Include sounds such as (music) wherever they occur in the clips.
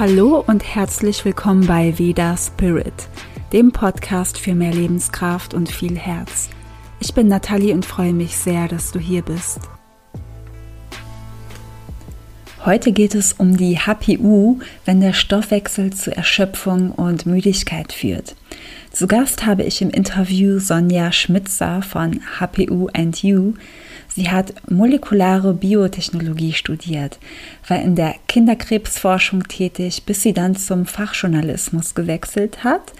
Hallo und herzlich willkommen bei Veda Spirit, dem Podcast für mehr Lebenskraft und viel Herz. Ich bin Nathalie und freue mich sehr, dass du hier bist. Heute geht es um die HPU, wenn der Stoffwechsel zu Erschöpfung und Müdigkeit führt. Zu Gast habe ich im Interview Sonja Schmitzer von HPU and You. Sie hat molekulare Biotechnologie studiert, war in der Kinderkrebsforschung tätig, bis sie dann zum Fachjournalismus gewechselt hat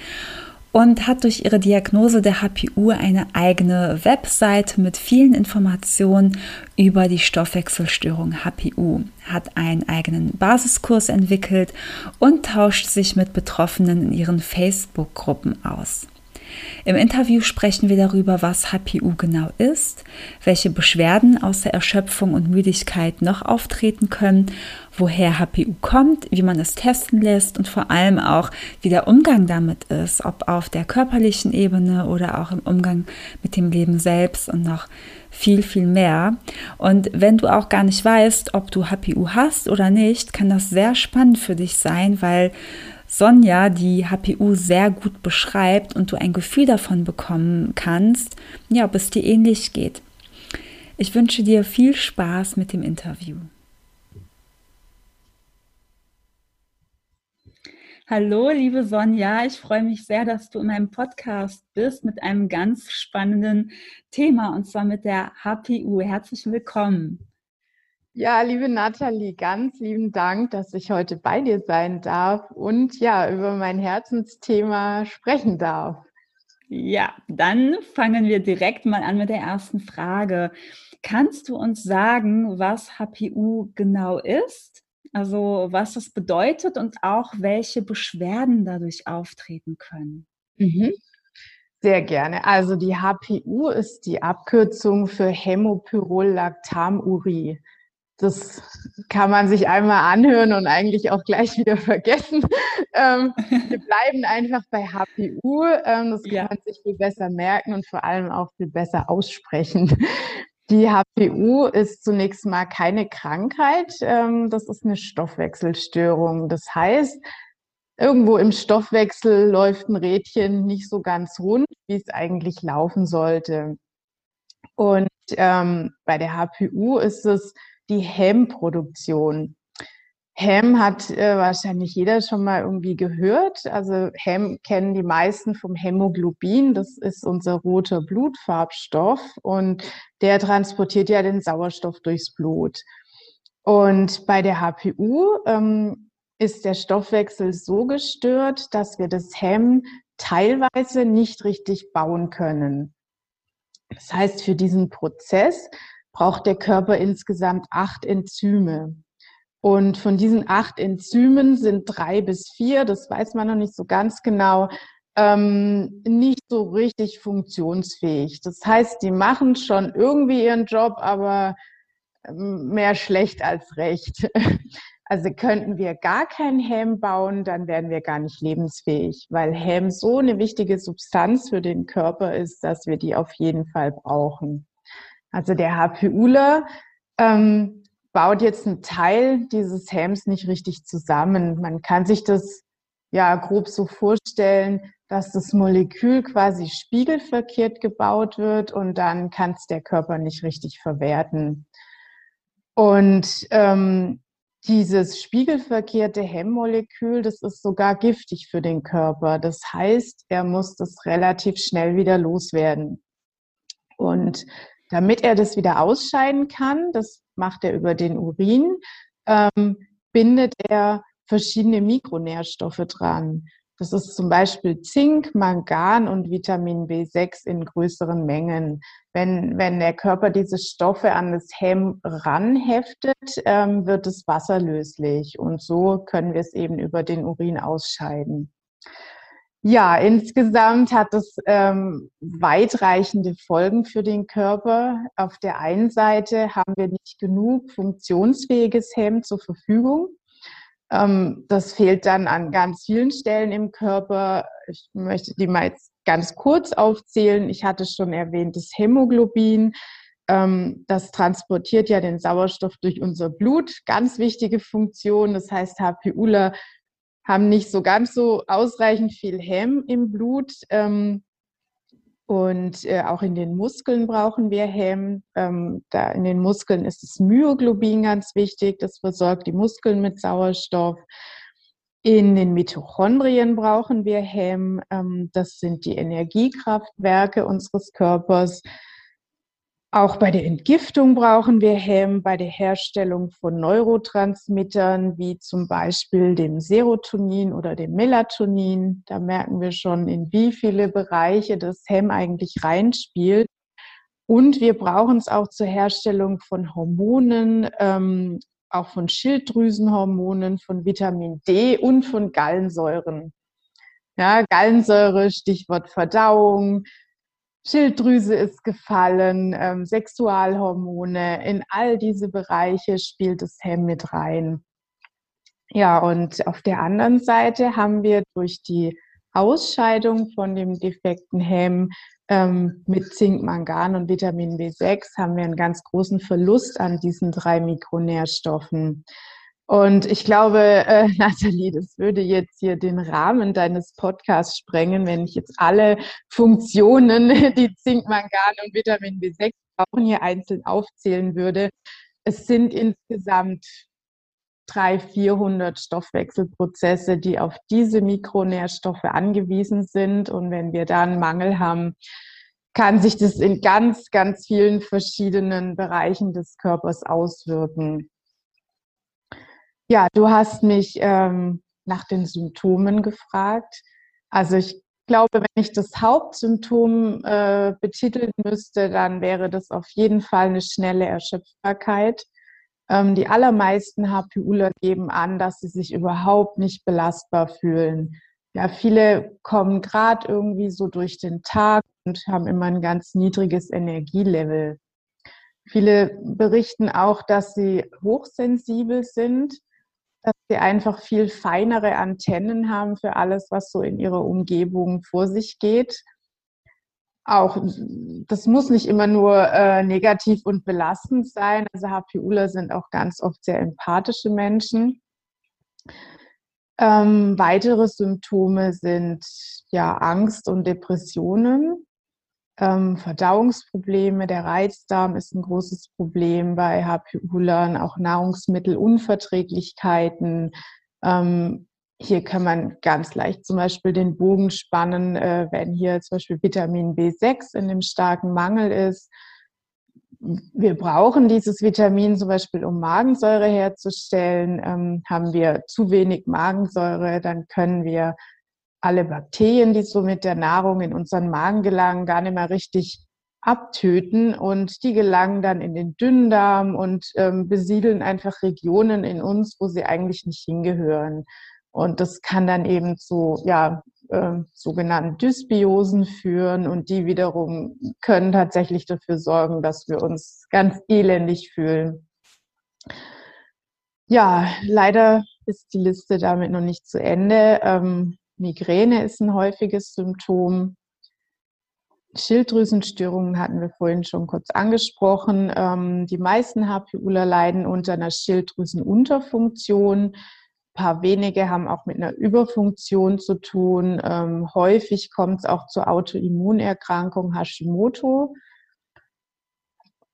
und hat durch ihre Diagnose der HPU eine eigene Webseite mit vielen Informationen über die Stoffwechselstörung HPU, hat einen eigenen Basiskurs entwickelt und tauscht sich mit Betroffenen in ihren Facebook-Gruppen aus. Im Interview sprechen wir darüber, was HPU genau ist, welche Beschwerden außer Erschöpfung und Müdigkeit noch auftreten können, woher HPU kommt, wie man es testen lässt und vor allem auch, wie der Umgang damit ist, ob auf der körperlichen Ebene oder auch im Umgang mit dem Leben selbst und noch viel, viel mehr. Und wenn du auch gar nicht weißt, ob du HPU hast oder nicht, kann das sehr spannend für dich sein, weil Sonja die HPU sehr gut beschreibt und du ein Gefühl davon bekommen kannst, ja, ob es dir ähnlich geht. Ich wünsche dir viel Spaß mit dem Interview. Hallo, liebe Sonja, ich freue mich sehr, dass du in meinem Podcast bist mit einem ganz spannenden Thema und zwar mit der HPU. Herzlich willkommen. Ja, liebe Nathalie, ganz lieben Dank, dass ich heute bei dir sein darf und ja, über mein Herzensthema sprechen darf. Ja, dann fangen wir direkt mal an mit der ersten Frage. Kannst du uns sagen, was HPU genau ist? Also was das bedeutet und auch welche Beschwerden dadurch auftreten können? Mhm. Sehr gerne. Also die HPU ist die Abkürzung für Hämopyrolactamurie das kann man sich einmal anhören und eigentlich auch gleich wieder vergessen. Ähm, wir (laughs) bleiben einfach bei HPU. Ähm, das kann ja. man sich viel besser merken und vor allem auch viel besser aussprechen. Die HPU ist zunächst mal keine Krankheit. Ähm, das ist eine Stoffwechselstörung. Das heißt, irgendwo im Stoffwechsel läuft ein Rädchen nicht so ganz rund, wie es eigentlich laufen sollte. Und ähm, bei der HPU ist es die Hemmproduktion. Hem hat äh, wahrscheinlich jeder schon mal irgendwie gehört. Also Hem kennen die meisten vom Hämoglobin. Das ist unser roter Blutfarbstoff und der transportiert ja den Sauerstoff durchs Blut. Und bei der HPU ähm, ist der Stoffwechsel so gestört, dass wir das Hem teilweise nicht richtig bauen können. Das heißt, für diesen Prozess braucht der Körper insgesamt acht Enzyme. Und von diesen acht Enzymen sind drei bis vier, das weiß man noch nicht so ganz genau, ähm, nicht so richtig funktionsfähig. Das heißt, die machen schon irgendwie ihren Job, aber ähm, mehr schlecht als recht. (laughs) Also könnten wir gar kein Hem bauen, dann wären wir gar nicht lebensfähig, weil Hem so eine wichtige Substanz für den Körper ist, dass wir die auf jeden Fall brauchen. Also der HPUler ähm, baut jetzt einen Teil dieses Helms nicht richtig zusammen. Man kann sich das ja grob so vorstellen, dass das Molekül quasi spiegelverkehrt gebaut wird und dann kann es der Körper nicht richtig verwerten. Und ähm, dieses spiegelverkehrte Hemmmolekül, das ist sogar giftig für den Körper. Das heißt, er muss das relativ schnell wieder loswerden. Und damit er das wieder ausscheiden kann, das macht er über den Urin, ähm, bindet er verschiedene Mikronährstoffe dran. Das ist zum Beispiel Zink, Mangan und Vitamin B6 in größeren Mengen. Wenn, wenn der Körper diese Stoffe an das Hemm ranheftet, ähm, wird es wasserlöslich und so können wir es eben über den Urin ausscheiden. Ja, insgesamt hat es ähm, weitreichende Folgen für den Körper. Auf der einen Seite haben wir nicht genug funktionsfähiges Hemd zur Verfügung. Ähm, das fehlt dann an ganz vielen Stellen im Körper. Ich möchte die mal jetzt ganz kurz aufzählen. Ich hatte schon erwähnt, das Hämoglobin. Ähm, das transportiert ja den Sauerstoff durch unser Blut. Ganz wichtige Funktion. Das heißt, HPUler haben nicht so ganz so ausreichend viel Hemm im Blut. Ähm, und äh, auch in den Muskeln brauchen wir Hemm. Ähm, da in den Muskeln ist das Myoglobin ganz wichtig. Das versorgt die Muskeln mit Sauerstoff. In den Mitochondrien brauchen wir Hemm. Ähm, das sind die Energiekraftwerke unseres Körpers. Auch bei der Entgiftung brauchen wir Hemm, bei der Herstellung von Neurotransmittern wie zum Beispiel dem Serotonin oder dem Melatonin. Da merken wir schon, in wie viele Bereiche das Hemm eigentlich reinspielt. Und wir brauchen es auch zur Herstellung von Hormonen, ähm, auch von Schilddrüsenhormonen, von Vitamin D und von Gallensäuren. Ja, Gallensäure, Stichwort Verdauung, Schilddrüse ist gefallen, ähm, Sexualhormone, in all diese Bereiche spielt das Hemm mit rein. Ja, und auf der anderen Seite haben wir durch die Ausscheidung von dem defekten Hemm ähm, mit Zink, Mangan und Vitamin B6 haben wir einen ganz großen Verlust an diesen drei Mikronährstoffen. Und ich glaube, äh, (laughs) Nathalie, das würde jetzt hier den Rahmen deines Podcasts sprengen, wenn ich jetzt alle Funktionen, (laughs) die Zink, Mangan und Vitamin B6 brauchen, hier einzeln aufzählen würde. Es sind insgesamt 300, 400 Stoffwechselprozesse, die auf diese Mikronährstoffe angewiesen sind. Und wenn wir da einen Mangel haben, kann sich das in ganz, ganz vielen verschiedenen Bereichen des Körpers auswirken. Ja, du hast mich ähm, nach den Symptomen gefragt. Also ich glaube, wenn ich das Hauptsymptom äh, betiteln müsste, dann wäre das auf jeden Fall eine schnelle Erschöpfbarkeit. Ähm, die allermeisten HPUler geben an, dass sie sich überhaupt nicht belastbar fühlen. Ja, viele kommen gerade irgendwie so durch den Tag und haben immer ein ganz niedriges Energielevel. Viele berichten auch, dass sie hochsensibel sind dass sie einfach viel feinere Antennen haben für alles, was so in ihrer Umgebung vor sich geht. Auch das muss nicht immer nur äh, negativ und belastend sein. Also HPUler sind auch ganz oft sehr empathische Menschen. Ähm, weitere Symptome sind ja Angst und Depressionen. Ähm, Verdauungsprobleme, der Reizdarm ist ein großes Problem bei HPUlern, auch Nahrungsmittelunverträglichkeiten. Ähm, hier kann man ganz leicht zum Beispiel den Bogen spannen, äh, wenn hier zum Beispiel Vitamin B6 in einem starken Mangel ist. Wir brauchen dieses Vitamin zum Beispiel, um Magensäure herzustellen. Ähm, haben wir zu wenig Magensäure, dann können wir alle Bakterien, die so mit der Nahrung in unseren Magen gelangen, gar nicht mehr richtig abtöten und die gelangen dann in den Dünndarm und ähm, besiedeln einfach Regionen in uns, wo sie eigentlich nicht hingehören. Und das kann dann eben zu ja, äh, sogenannten Dysbiosen führen und die wiederum können tatsächlich dafür sorgen, dass wir uns ganz elendig fühlen. Ja, leider ist die Liste damit noch nicht zu Ende. Ähm, Migräne ist ein häufiges Symptom. Schilddrüsenstörungen hatten wir vorhin schon kurz angesprochen. Ähm, die meisten HPUler leiden unter einer Schilddrüsenunterfunktion. Ein paar wenige haben auch mit einer Überfunktion zu tun. Ähm, häufig kommt es auch zur Autoimmunerkrankung Hashimoto.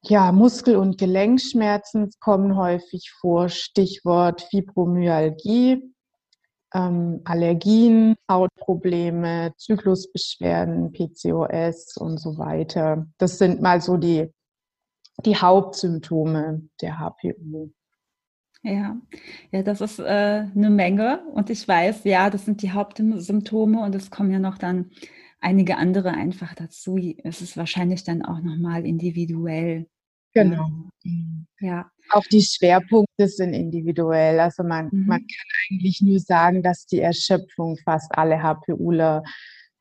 Ja, Muskel- und Gelenkschmerzen kommen häufig vor. Stichwort Fibromyalgie ähm, Allergien, Hautprobleme, Zyklusbeschwerden, PCOS und so weiter. Das sind mal so die, die Hauptsymptome der HPU. Ja, ja, das ist äh, eine Menge und ich weiß, ja, das sind die Hauptsymptome und es kommen ja noch dann einige andere einfach dazu. Es ist wahrscheinlich dann auch nochmal individuell. Genau. Ja. Auch die Schwerpunkte sind individuell. Also man, mhm. man kann eigentlich nur sagen, dass die Erschöpfung fast alle HPUler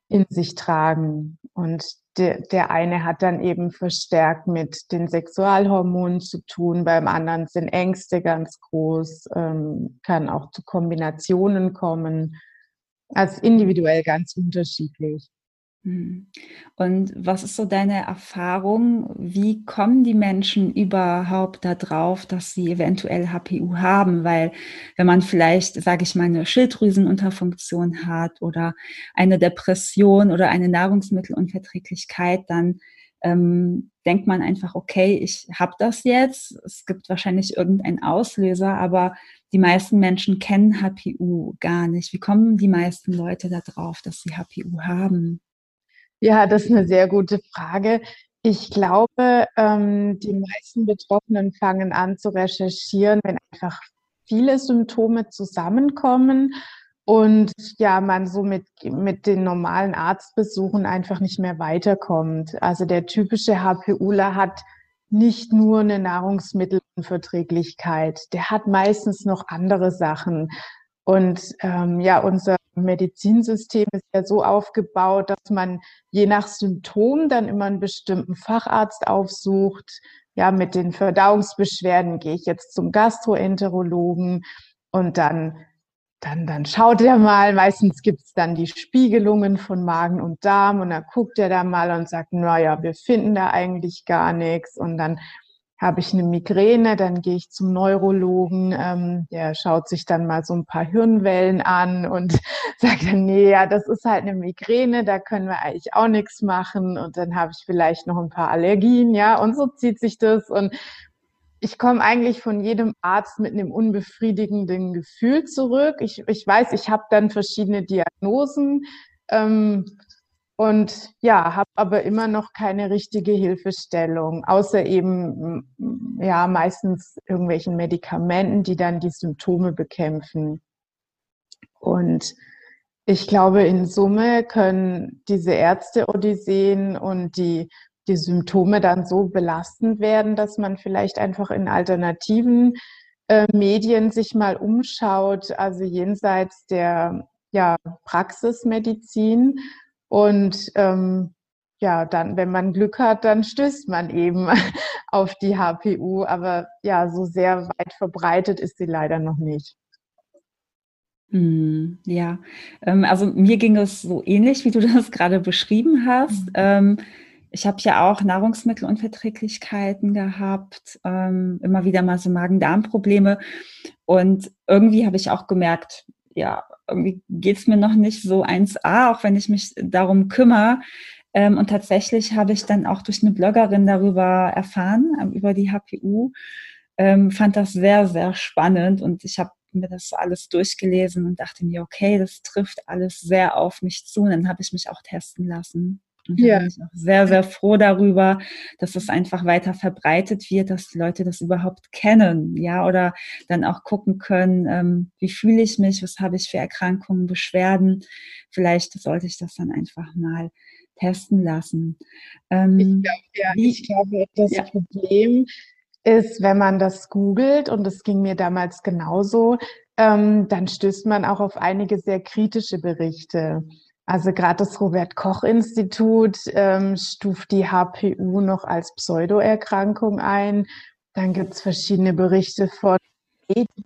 in sich tragen. Und der, der eine hat dann eben verstärkt mit den Sexualhormonen zu tun, beim anderen sind Ängste ganz groß, ähm, kann auch zu Kombinationen kommen. Also individuell ganz unterschiedlich. Hm. Und was ist so deine Erfahrung? Wie kommen die Menschen überhaupt darauf, dass sie eventuell HPU haben? Weil wenn man vielleicht, sage ich mal, eine Schilddrüsenunterfunktion hat oder eine Depression oder eine Nahrungsmittelunverträglichkeit, dann ähm, denkt man einfach, okay, ich habe das jetzt. Es gibt wahrscheinlich irgendeinen Auslöser, aber die meisten Menschen kennen HPU gar nicht. Wie kommen die meisten Leute darauf, dass sie HPU haben? Ja, das ist eine sehr gute Frage. Ich glaube, ähm, die meisten Betroffenen fangen an zu recherchieren, wenn einfach viele Symptome zusammenkommen und ja, man so mit, mit den normalen Arztbesuchen einfach nicht mehr weiterkommt. Also der typische HPUler hat nicht nur eine Nahrungsmittelunverträglichkeit, der hat meistens noch andere Sachen. Und ähm, ja, unser Medizinsystem ist ja so aufgebaut, dass man je nach Symptom dann immer einen bestimmten Facharzt aufsucht. Ja, mit den Verdauungsbeschwerden gehe ich jetzt zum Gastroenterologen und dann dann, dann schaut er mal, meistens gibt's dann die Spiegelungen von Magen und Darm und dann guckt er da mal und sagt, naja, wir finden da eigentlich gar nichts. Und dann habe ich eine Migräne, dann gehe ich zum Neurologen, ähm, der schaut sich dann mal so ein paar Hirnwellen an und (laughs) sagt dann, nee, ja, das ist halt eine Migräne, da können wir eigentlich auch nichts machen und dann habe ich vielleicht noch ein paar Allergien, ja, und so zieht sich das und ich komme eigentlich von jedem Arzt mit einem unbefriedigenden Gefühl zurück. Ich, ich weiß, ich habe dann verschiedene Diagnosen. Ähm, und ja, habe aber immer noch keine richtige Hilfestellung, außer eben ja meistens irgendwelchen Medikamenten, die dann die Symptome bekämpfen. Und ich glaube, in Summe können diese Ärzte-Odysseen und die, die Symptome dann so belastend werden, dass man vielleicht einfach in alternativen äh, Medien sich mal umschaut, also jenseits der ja, Praxismedizin und ähm, ja, dann, wenn man Glück hat, dann stößt man eben (laughs) auf die HPU. Aber ja, so sehr weit verbreitet ist sie leider noch nicht. Hm, ja, ähm, also mir ging es so ähnlich, wie du (laughs) das gerade beschrieben hast. Mhm. Ähm, ich habe ja auch Nahrungsmittelunverträglichkeiten gehabt, ähm, immer wieder mal so Magen-Darm-Probleme. Und irgendwie habe ich auch gemerkt, ja, irgendwie geht es mir noch nicht so 1A, auch wenn ich mich darum kümmere. Ähm, und tatsächlich habe ich dann auch durch eine Bloggerin darüber erfahren, ähm, über die HPU. Ähm, fand das sehr, sehr spannend und ich habe mir das alles durchgelesen und dachte mir, okay, das trifft alles sehr auf mich zu. Und dann habe ich mich auch testen lassen. Und da ja. bin ich auch sehr, sehr froh darüber, dass es einfach weiter verbreitet wird, dass die Leute das überhaupt kennen, ja, oder dann auch gucken können, ähm, wie fühle ich mich, was habe ich für Erkrankungen, Beschwerden. Vielleicht sollte ich das dann einfach mal testen lassen. Ähm, ich, glaub, ja, wie, ich glaube, das ja. Problem ist, wenn man das googelt, und das ging mir damals genauso, ähm, dann stößt man auch auf einige sehr kritische Berichte. Also gerade das Robert Koch Institut ähm, stuft die HPU noch als Pseudoerkrankung ein. Dann gibt es verschiedene Berichte von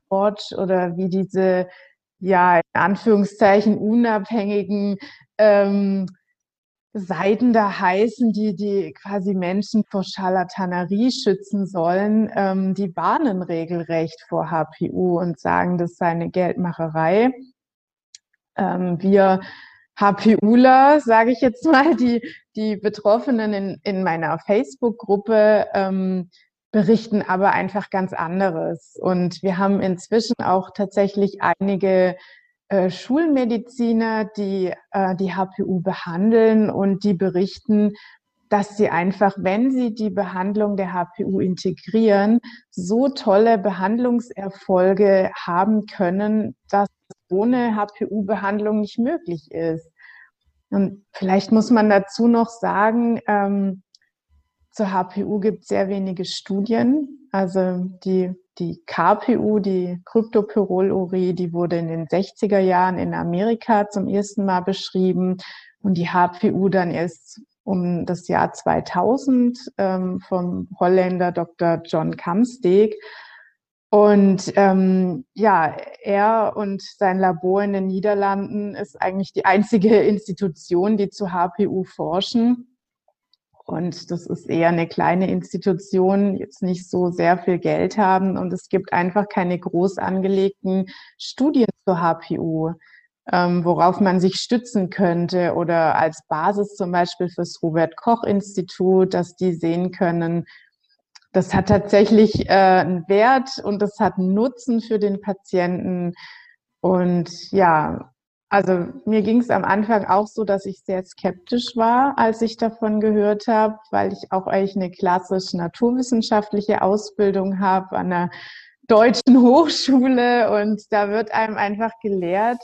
Watch oder wie diese ja in Anführungszeichen unabhängigen ähm, Seiten da heißen, die die quasi Menschen vor Charlatanerie schützen sollen, ähm, die warnen regelrecht vor HPU und sagen, das sei eine Geldmacherei. Ähm, wir HPUler, sage ich jetzt mal, die, die Betroffenen in, in meiner Facebook-Gruppe ähm, berichten aber einfach ganz anderes. Und wir haben inzwischen auch tatsächlich einige äh, Schulmediziner, die äh, die HPU behandeln und die berichten, dass sie einfach, wenn sie die Behandlung der HPU integrieren, so tolle Behandlungserfolge haben können, dass ohne HPU-Behandlung nicht möglich ist. Und vielleicht muss man dazu noch sagen, ähm, zur HPU gibt es sehr wenige Studien. Also die, die KPU, die Kryptopyrrolurie, die wurde in den 60er Jahren in Amerika zum ersten Mal beschrieben und die HPU dann erst um das Jahr 2000 ähm, vom Holländer Dr. John Kamsteg. Und ähm, ja, er und sein Labor in den Niederlanden ist eigentlich die einzige (laughs) Institution, die zu HPU forschen. Und das ist eher eine kleine Institution, jetzt nicht so sehr viel Geld haben. Und es gibt einfach keine groß angelegten Studien zur HPU, ähm, worauf man sich stützen könnte oder als Basis zum Beispiel fürs Robert Koch Institut, dass die sehen können, das hat tatsächlich äh, einen Wert und das hat einen Nutzen für den Patienten. Und ja, also mir ging es am Anfang auch so, dass ich sehr skeptisch war, als ich davon gehört habe, weil ich auch eigentlich eine klassisch naturwissenschaftliche Ausbildung habe an einer deutschen (laughs) Hochschule und da wird einem einfach gelehrt,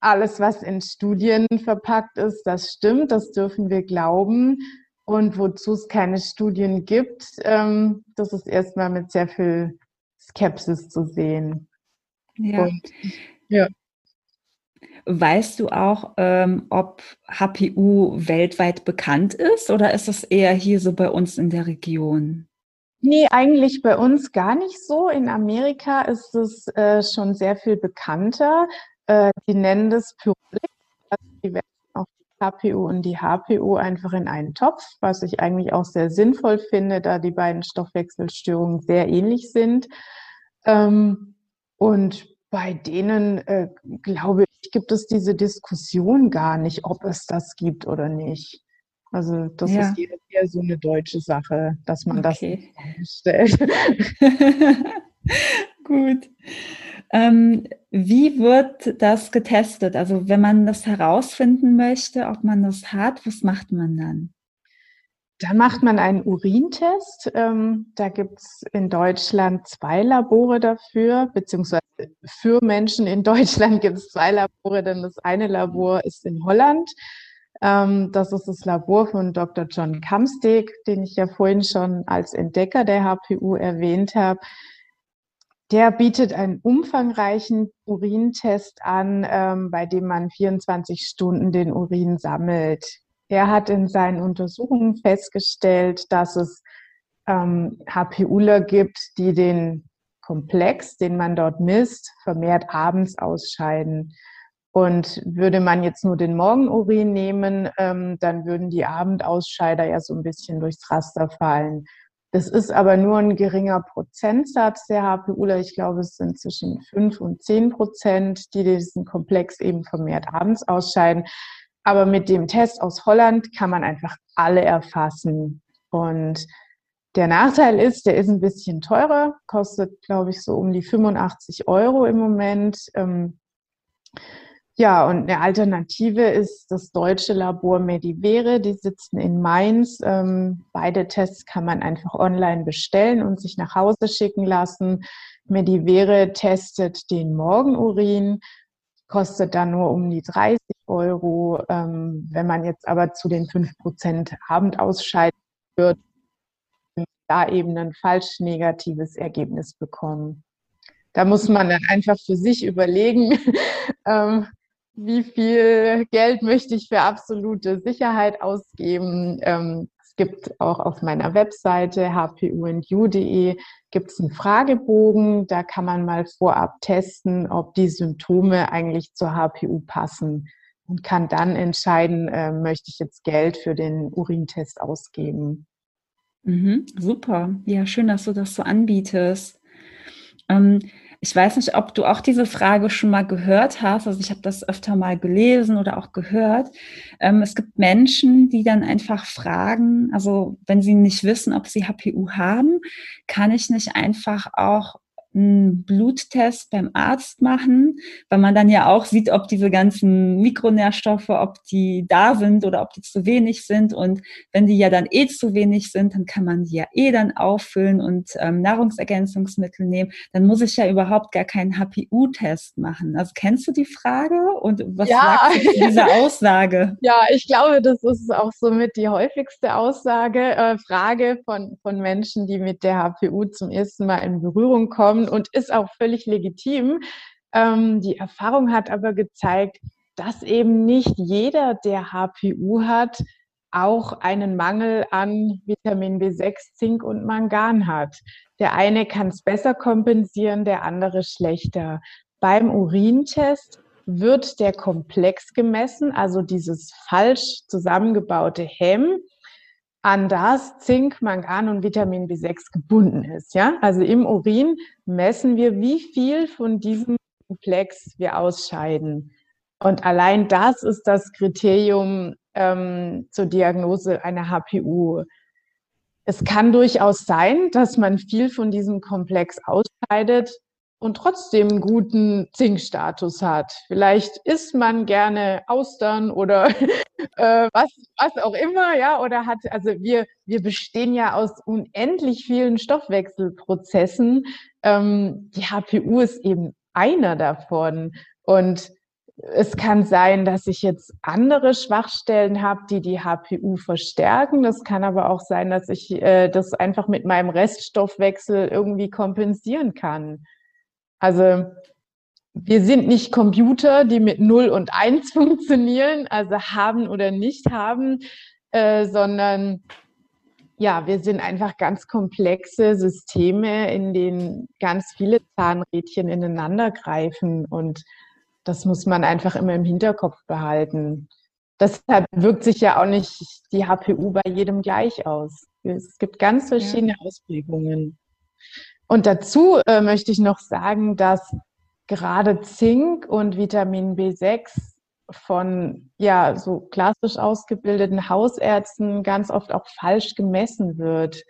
alles, was in Studien verpackt ist, das stimmt, das dürfen wir glauben. Und wozu es keine Studien gibt, ähm, das ist erstmal mit sehr viel Skepsis zu sehen. Ja. Und, ja. Weißt du auch, ähm, ob HPU weltweit bekannt ist oder ist es eher hier so bei uns in der Region? Nee, eigentlich bei uns gar nicht so. In Amerika ist es äh, schon sehr viel bekannter. Äh, die nennen das Pyrolyk. Also die werden KPU und die HPU einfach in einen Topf, was ich eigentlich auch sehr sinnvoll finde, da die beiden Stoffwechselstörungen sehr ähnlich sind. Ähm, und bei denen, äh, glaube ich, gibt es diese Diskussion gar nicht, ob es das gibt oder nicht. Also das ja. ist eher so eine deutsche Sache, dass man okay. das stellt. (laughs) Gut. Ähm, wie wird das getestet? Also wenn man das herausfinden möchte, ob man das hat, was macht man dann? Dann macht man einen Urintest. Ähm, da gibt es in Deutschland zwei Labore dafür, beziehungsweise für Menschen in (laughs) Deutschland gibt es zwei Labore, denn das eine Labor ist in Holland. Ähm, das ist das Labor von Dr. John Kamsteg, den ich ja vorhin schon als Entdecker der HPU erwähnt habe. Der bietet einen umfangreichen Urintest an, ähm, bei dem man 24 Stunden den Urin sammelt. Er hat in seinen Untersuchungen festgestellt, dass es ähm, HPUler gibt, die den Komplex, den man dort misst, vermehrt abends ausscheiden. Und würde man jetzt nur den Morgenurin nehmen, ähm, dann würden die Abendausscheider ja so ein bisschen durchs Raster fallen. Das ist aber nur ein geringer Prozentsatz der HPUler. Ich glaube, es sind zwischen 5 und 10 Prozent, die diesen Komplex eben vermehrt abends ausscheiden. Aber mit dem Test aus Holland kann man einfach alle erfassen. Und der Nachteil ist, der ist ein bisschen teurer, kostet, glaube ich, so um die 85 Euro im Moment. Ähm, ja, und eine Alternative ist das deutsche Labor Medivere. Die sitzen in Mainz. Ähm, beide Tests kann man einfach online bestellen und sich nach Hause schicken lassen. Medivere testet den Morgenurin, kostet dann nur um die 30 Euro. Ähm, wenn man jetzt aber zu den 5% Abendausscheiden wird, da eben ein falsch negatives Ergebnis bekommen. Da muss man dann einfach für sich überlegen, (laughs) ähm, wie viel Geld möchte ich für absolute Sicherheit ausgeben. Ähm, es gibt auch auf meiner Webseite hpundu.de gibt es einen Fragebogen. Da kann man mal vorab testen, ob die Symptome eigentlich zur HPU passen und kann dann entscheiden, äh, möchte ich jetzt Geld für den Urintest ausgeben. Mhm, super. Ja, schön, dass du das so anbietest. Ähm, ich weiß nicht, ob du auch diese Frage schon mal gehört hast. Also ich habe das öfter mal gelesen oder auch gehört. Ähm, es gibt Menschen, die dann einfach fragen, also wenn sie nicht wissen, ob sie HPU haben, kann ich nicht einfach auch einen Bluttest beim Arzt machen, weil man dann ja auch sieht, ob diese ganzen Mikronährstoffe, ob die da sind oder ob die zu wenig sind. Und wenn die ja dann eh zu wenig sind, dann kann man die ja eh dann auffüllen und ähm, Nahrungsergänzungsmittel nehmen. Dann muss ich ja überhaupt gar keinen HPU-Test machen. Also kennst du die Frage und was ja. sagst du zu dieser Aussage? (laughs) Ja, ich glaube, das ist auch somit die häufigste Aussage, äh, Frage von, von Menschen, die mit der HPU zum ersten Mal in Berührung kommen kommen und ist auch völlig legitim. Ähm, die Erfahrung hat aber gezeigt, dass eben nicht jeder, der HPU hat, auch einen Mangel an Vitamin B6, Zink und Mangan hat. Der eine kann es besser kompensieren, der andere schlechter. Beim Urintest wird der Komplex gemessen, also dieses falsch zusammengebaute Hemm, an das Zink, Mangan und Vitamin B6 gebunden ist. Ja? Also im Urin messen wir, wie viel von diesem Komplex wir ausscheiden. Und allein das ist das Kriterium ähm, zur Diagnose einer HPU. Es kann durchaus sein, dass man viel von diesem Komplex ausscheidet und trotzdem einen guten Zinkstatus hat. Vielleicht isst man gerne Austern oder (laughs) äh, was, was auch immer, ja, oder hat, also wir, wir bestehen ja aus unendlich vielen Stoffwechselprozessen. Ähm, die HPU ist eben einer davon. Und es kann sein, dass ich jetzt andere Schwachstellen habe, die die HPU verstärken. Das kann aber auch sein, dass ich äh, das einfach mit meinem Reststoffwechsel irgendwie kompensieren kann. Also wir sind nicht Computer, die mit 0 und 1 (laughs) funktionieren, also haben oder nicht haben, äh, sondern ja, wir sind einfach ganz komplexe Systeme, in denen ganz viele Zahnrädchen ineinander greifen und das muss man einfach immer im Hinterkopf behalten. Deshalb wirkt sich ja auch nicht die HPU bei jedem gleich aus. Es gibt ganz verschiedene ja. Ausprägungen. Und dazu äh, möchte ich noch sagen, dass gerade Zink und Vitamin B6 von ja so klassisch ausgebildeten Hausärzten ganz oft auch falsch gemessen wird.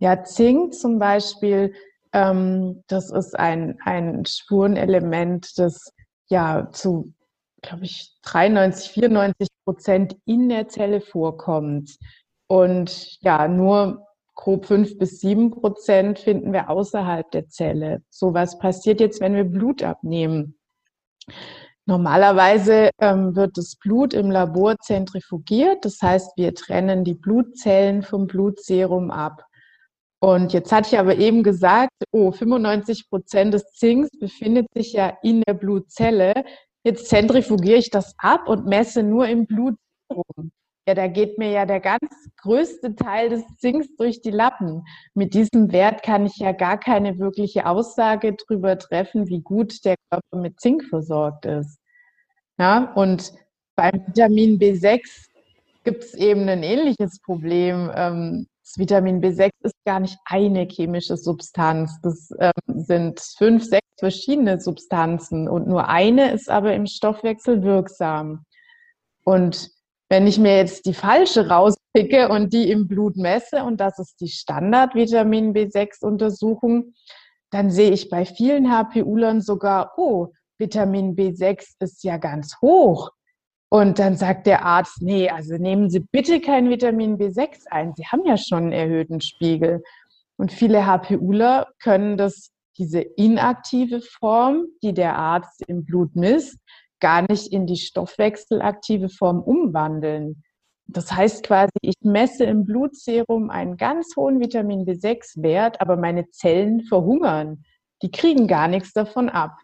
Ja, Zink zum Beispiel, ähm, das ist ein, ein Spurenelement, das ja zu, glaube ich, 93, 94 Prozent in der Zelle vorkommt. Und ja, nur grob fünf bis sieben Prozent finden wir außerhalb der Zelle. So was passiert jetzt, wenn wir Blut abnehmen. Normalerweise ähm, wird das Blut im Labor zentrifugiert. Das heißt, wir trennen die Blutzellen vom Blutserum ab. Und jetzt hatte ich aber eben gesagt, oh, 95 Prozent des Zinks befindet sich ja in der Blutzelle. Jetzt zentrifugiere ich das ab und messe nur im Blutserum. Ja, da geht mir ja der ganz größte Teil des Zinks durch die Lappen. Mit diesem Wert kann ich ja gar keine wirkliche Aussage darüber treffen, wie gut der Körper mit Zink versorgt ist. Ja, und beim Vitamin B6 gibt es eben ein ähnliches Problem. Ähm, das Vitamin B6 ist gar nicht eine chemische Substanz. Das ähm, sind fünf, sechs verschiedene Substanzen und nur eine ist aber im Stoffwechsel wirksam. Und wenn ich mir jetzt die falsche rauspicke und die im Blut messe, und das ist die Standard-Vitamin B6-Untersuchung, dann sehe ich bei vielen HPUlern sogar, oh, Vitamin B6 ist ja ganz hoch. Und dann sagt der Arzt, nee, also nehmen Sie bitte kein Vitamin B6 ein. Sie haben ja schon einen erhöhten Spiegel. Und viele HPUler können das, diese inaktive Form, die der Arzt im Blut misst, gar nicht in die stoffwechselaktive Form umwandeln. Das heißt quasi, ich messe im Blutserum einen ganz hohen Vitamin B6-Wert, aber meine Zellen verhungern. Die kriegen gar nichts davon ab.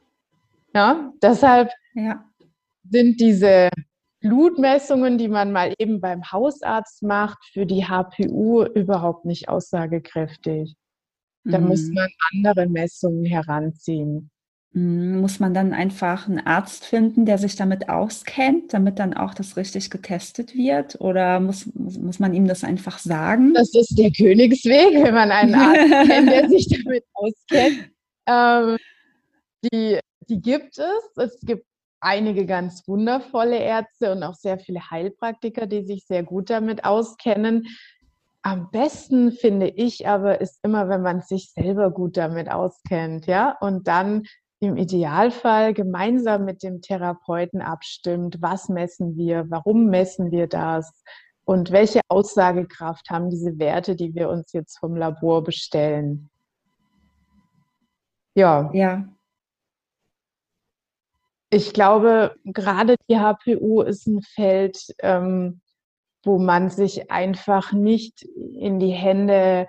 Ja, deshalb ja. sind diese Blutmessungen, die man mal eben beim Hausarzt macht, für die HPU überhaupt nicht aussagekräftig. Da mhm. muss man andere Messungen heranziehen. Mhm. Muss man dann einfach einen Arzt finden, der sich damit auskennt, damit dann auch das richtig getestet wird? Oder muss, muss man ihm das einfach sagen? Das ist der Königsweg, wenn man einen Arzt (laughs) kennt, der sich damit auskennt. Ähm, die, die gibt es. Es gibt einige ganz wundervolle Ärzte und auch sehr viele Heilpraktiker, die sich sehr gut damit auskennen. Am besten finde ich aber ist immer, wenn man sich selber gut damit auskennt, ja, und dann im Idealfall gemeinsam mit dem Therapeuten abstimmt, was messen wir, warum messen wir das und welche Aussagekraft haben diese Werte, die wir uns jetzt vom Labor bestellen. Ja. Ja, ich glaube, gerade die HPU ist ein Feld, ähm, wo man sich einfach nicht in die Hände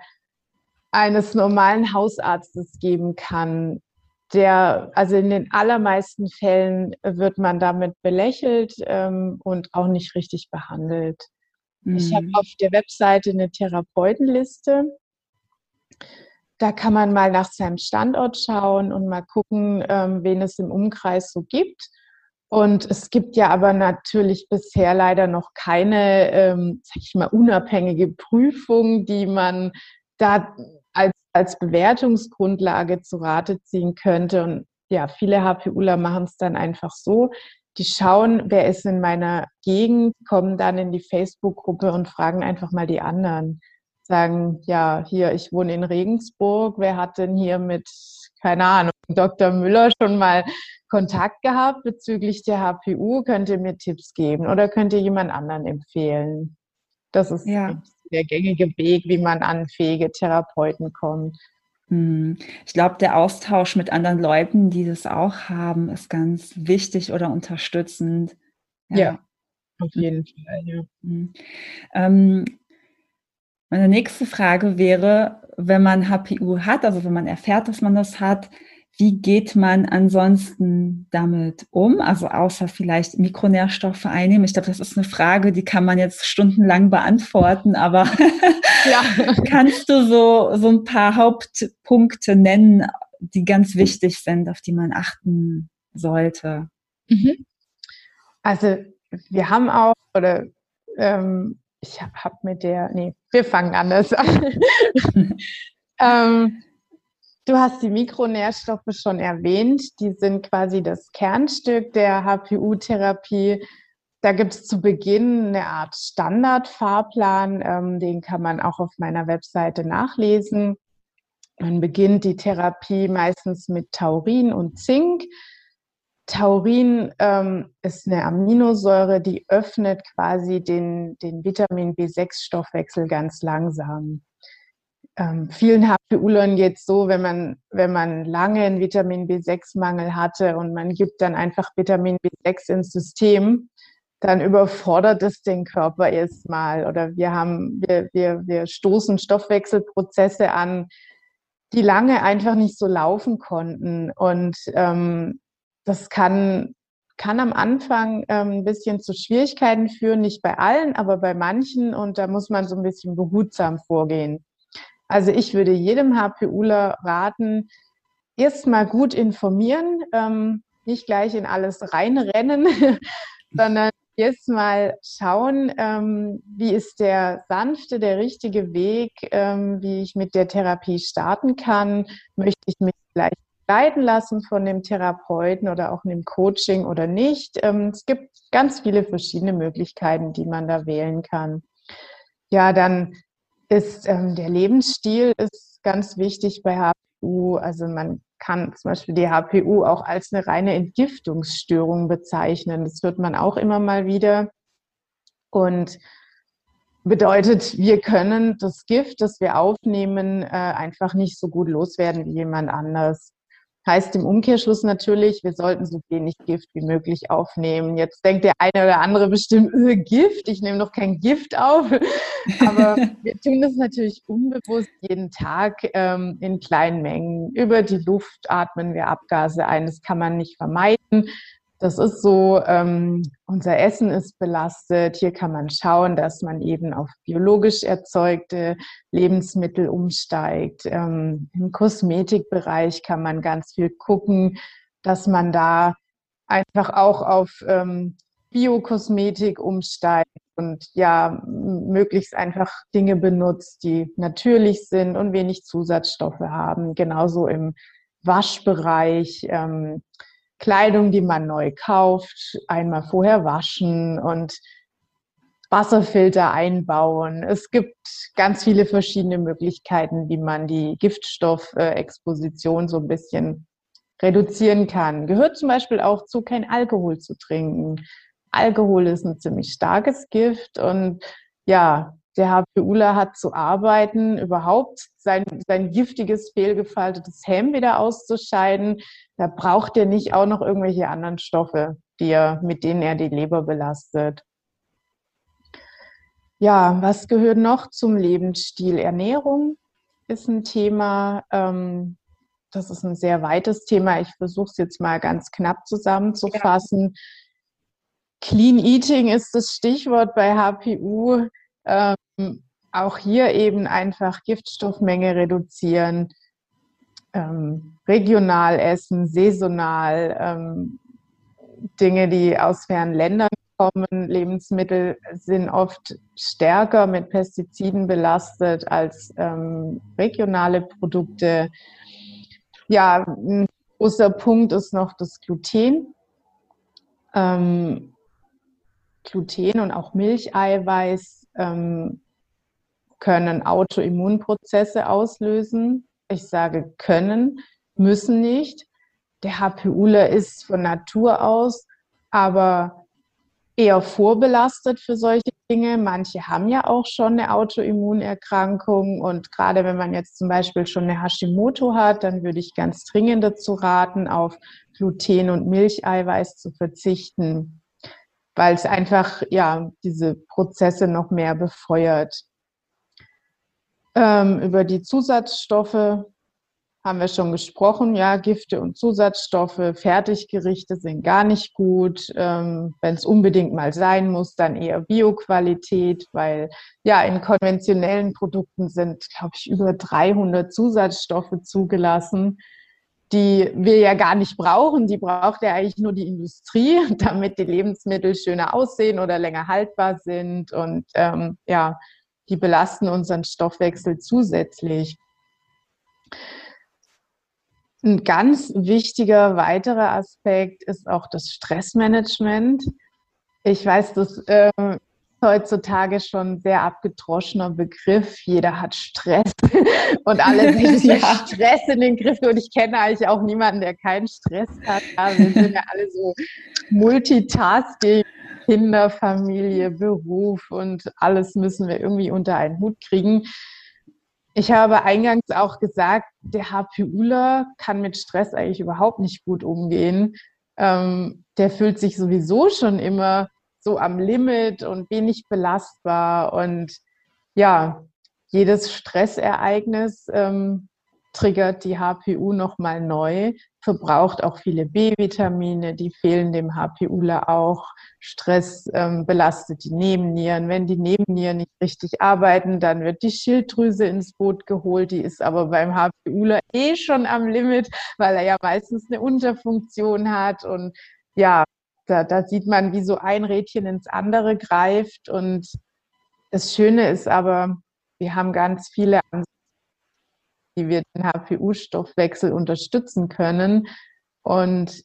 eines normalen Hausarztes geben kann. Der, also in den allermeisten Fällen wird man damit belächelt ähm, und auch nicht richtig behandelt. Mhm. Ich habe auf der Webseite eine Therapeutenliste. Da kann man mal nach seinem Standort schauen und mal gucken, ähm, wen es im Umkreis so gibt. Und es gibt ja aber natürlich bisher leider noch keine, ähm, sag ich mal, unabhängige Prüfung, die man da als, Bewertungsgrundlage zu Rate ziehen könnte. Und ja, viele HPUler machen es dann einfach so. Die schauen, wer ist in meiner Gegend, kommen dann in die Facebook-Gruppe und fragen einfach mal die anderen. Sagen, ja, hier, ich wohne in Regensburg, wer hat denn hier mit, keine Ahnung, Dr. Müller schon mal Kontakt gehabt bezüglich der HPU? Könnt ihr mir Tipps geben oder könnt ihr jemand anderen empfehlen? Das ist ja. Der gängige Weg, wie man an fähige Therapeuten kommt. Hm. Ich glaube, der Austausch mit anderen Leuten, die das auch haben, ist ganz wichtig oder unterstützend. Ja, ja auf jeden Fall. Ja. Hm. Ähm, meine nächste Frage wäre, wenn man HPU hat, also wenn man erfährt, dass man das hat, wie geht man ansonsten damit um? Also außer vielleicht Mikronährstoffe einnehmen. Ich glaube, das ist eine Frage, die kann man jetzt stundenlang beantworten, aber (laughs) ja. (laughs) kannst du so, so ein paar Hauptpunkte nennen, die ganz wichtig sind, auf die man achten sollte? Mhm. Also wir haben auch, oder ähm, ich habe hab mit der, nee, wir fangen anders an. (laughs) ähm, Du hast die Mikronährstoffe schon erwähnt. Die sind quasi das Kernstück der HPU-Therapie. Da gibt es zu Beginn eine Art Standardfahrplan. Ähm, den kann man auch auf meiner Webseite nachlesen. Man beginnt die Therapie meistens mit Taurin und Zink. Taurin ähm, ist eine Aminosäure, die öffnet quasi den, den Vitamin B6-Stoffwechsel ganz langsam ähm, vielen HPU-Lern geht es so, wenn man, wenn man lange einen Vitamin B6-Mangel hatte und man gibt dann einfach Vitamin B6 ins System, dann überfordert es den Körper erstmal. Oder wir haben, wir, wir, wir stoßen Stoffwechselprozesse an, die lange einfach nicht so laufen konnten. Und ähm, das kann, kann am Anfang ähm, ein bisschen zu Schwierigkeiten führen, nicht bei allen, aber bei manchen. Und da muss man so ein bisschen behutsam vorgehen. Also ich würde jedem HPUler raten, erstmal gut informieren, ähm, nicht gleich in alles reinrennen, (laughs) sondern erstmal schauen, ähm, wie ist der sanfte, der richtige Weg, ähm, wie ich mit der Therapie starten kann. Möchte ich mich vielleicht leiten lassen von dem Therapeuten oder auch in dem Coaching oder nicht. Ähm, es gibt ganz viele verschiedene Möglichkeiten, die man da wählen kann. Ja, dann ist ähm, der Lebensstil ist ganz wichtig bei HPU. Also man kann zum Beispiel die HPU auch als eine reine Entgiftungsstörung bezeichnen. Das hört man auch immer mal wieder. Und bedeutet, wir können das Gift, das wir aufnehmen, äh, einfach nicht so gut loswerden wie jemand anders. Heißt im Umkehrschluss natürlich, wir sollten so wenig Gift wie möglich aufnehmen. Jetzt denkt der eine oder andere bestimmt, äh, Gift, ich nehme noch kein Gift auf. (laughs) Aber wir tun das natürlich unbewusst jeden Tag ähm, in kleinen Mengen. Über die Luft atmen wir Abgase ein. Das kann man nicht vermeiden. Das ist so, ähm, unser Essen ist belastet. Hier kann man schauen, dass man eben auf biologisch erzeugte Lebensmittel umsteigt. Ähm, Im Kosmetikbereich kann man ganz viel gucken, dass man da einfach auch auf ähm, Biokosmetik umsteigt und ja, möglichst einfach Dinge benutzt, die natürlich sind und wenig Zusatzstoffe haben. Genauso im Waschbereich. Ähm, Kleidung, die man neu kauft, einmal vorher waschen und Wasserfilter einbauen. Es gibt ganz viele verschiedene Möglichkeiten, wie man die Giftstoffexposition so ein bisschen reduzieren kann. Gehört zum Beispiel auch zu, kein Alkohol zu trinken. Alkohol ist ein ziemlich starkes Gift und ja, der HPUler hat zu arbeiten, überhaupt sein, sein giftiges, fehlgefaltetes Hemm wieder auszuscheiden. Da braucht er nicht auch noch irgendwelche anderen Stoffe, die er, mit denen er die Leber belastet. Ja, was gehört noch zum Lebensstil? Ernährung ist ein Thema. Ähm, das ist ein sehr weites Thema. Ich versuche es jetzt mal ganz knapp zusammenzufassen. Ja. Clean Eating ist das Stichwort bei HPU Ähm, auch hier eben einfach Giftstoffmenge reduzieren, ähm, regional essen, saisonal, ähm, Dinge, die aus fernen Ländern kommen. Lebensmittel sind oft stärker mit Pestiziden belastet als ähm, regionale Produkte. Ja, ein großer Punkt ist noch das Gluten. Ähm, Gluten und auch Milcheiweiß können Autoimmunprozesse auslösen. Ich sage können, müssen nicht. Der HPUler ist von Natur aus aber eher vorbelastet für solche Dinge. Manche haben ja auch schon eine Autoimmunerkrankung und gerade wenn man jetzt zum Beispiel schon eine Hashimoto hat, dann würde ich ganz dringend dazu raten, auf Gluten und Milcheiweiß zu verzichten, weil es einfach ja diese Prozesse noch mehr befeuert. Ähm, über die Zusatzstoffe haben wir schon gesprochen. Ja, Gifte und Zusatzstoffe, Fertiggerichte sind gar nicht gut. Ähm, Wenn es unbedingt mal sein muss, dann eher Bioqualität, weil ja, in konventionellen Produkten sind, glaube ich, über 300 Zusatzstoffe zugelassen die wir ja gar nicht brauchen. Die braucht ja eigentlich nur die Industrie, (laughs) damit die Lebensmittel schöner aussehen oder länger haltbar sind. Und ähm, ja, die belasten unseren Stoffwechsel zusätzlich. Ein ganz wichtiger weiterer Aspekt ist auch das Stressmanagement. Ich weiß, das äh, heutzutage schon sehr abgedroschener Begriff. Jeder hat Stress (laughs) und alle (laughs) sind ja. Stress in den Griff. Und ich kenne eigentlich auch niemanden, der keinen Stress hat. Ja, wir sind ja alle so Multitasking, Kinder, Familie, Beruf und alles müssen wir irgendwie unter einen Hut kriegen. Ich habe eingangs auch gesagt, der HPUler kann mit Stress eigentlich überhaupt nicht gut umgehen. Ähm, der fühlt sich sowieso schon immer so am Limit und wenig belastbar. Und ja, jedes Stressereignis ähm, triggert die HPU nochmal neu, verbraucht auch viele B-Vitamine, die fehlen dem HPUler auch. Stress ähm, belastet die Nebennieren. Wenn die Nebennieren nicht richtig arbeiten, dann wird die Schilddrüse ins Boot geholt. Die ist aber beim HPUler eh schon am Limit, weil er ja meistens eine Unterfunktion hat. Und ja, da, da sieht man, wie so ein Rädchen ins andere greift. Und das Schöne ist aber, wir haben ganz viele wie wir den HPU-Stoffwechsel unterstützen können. Und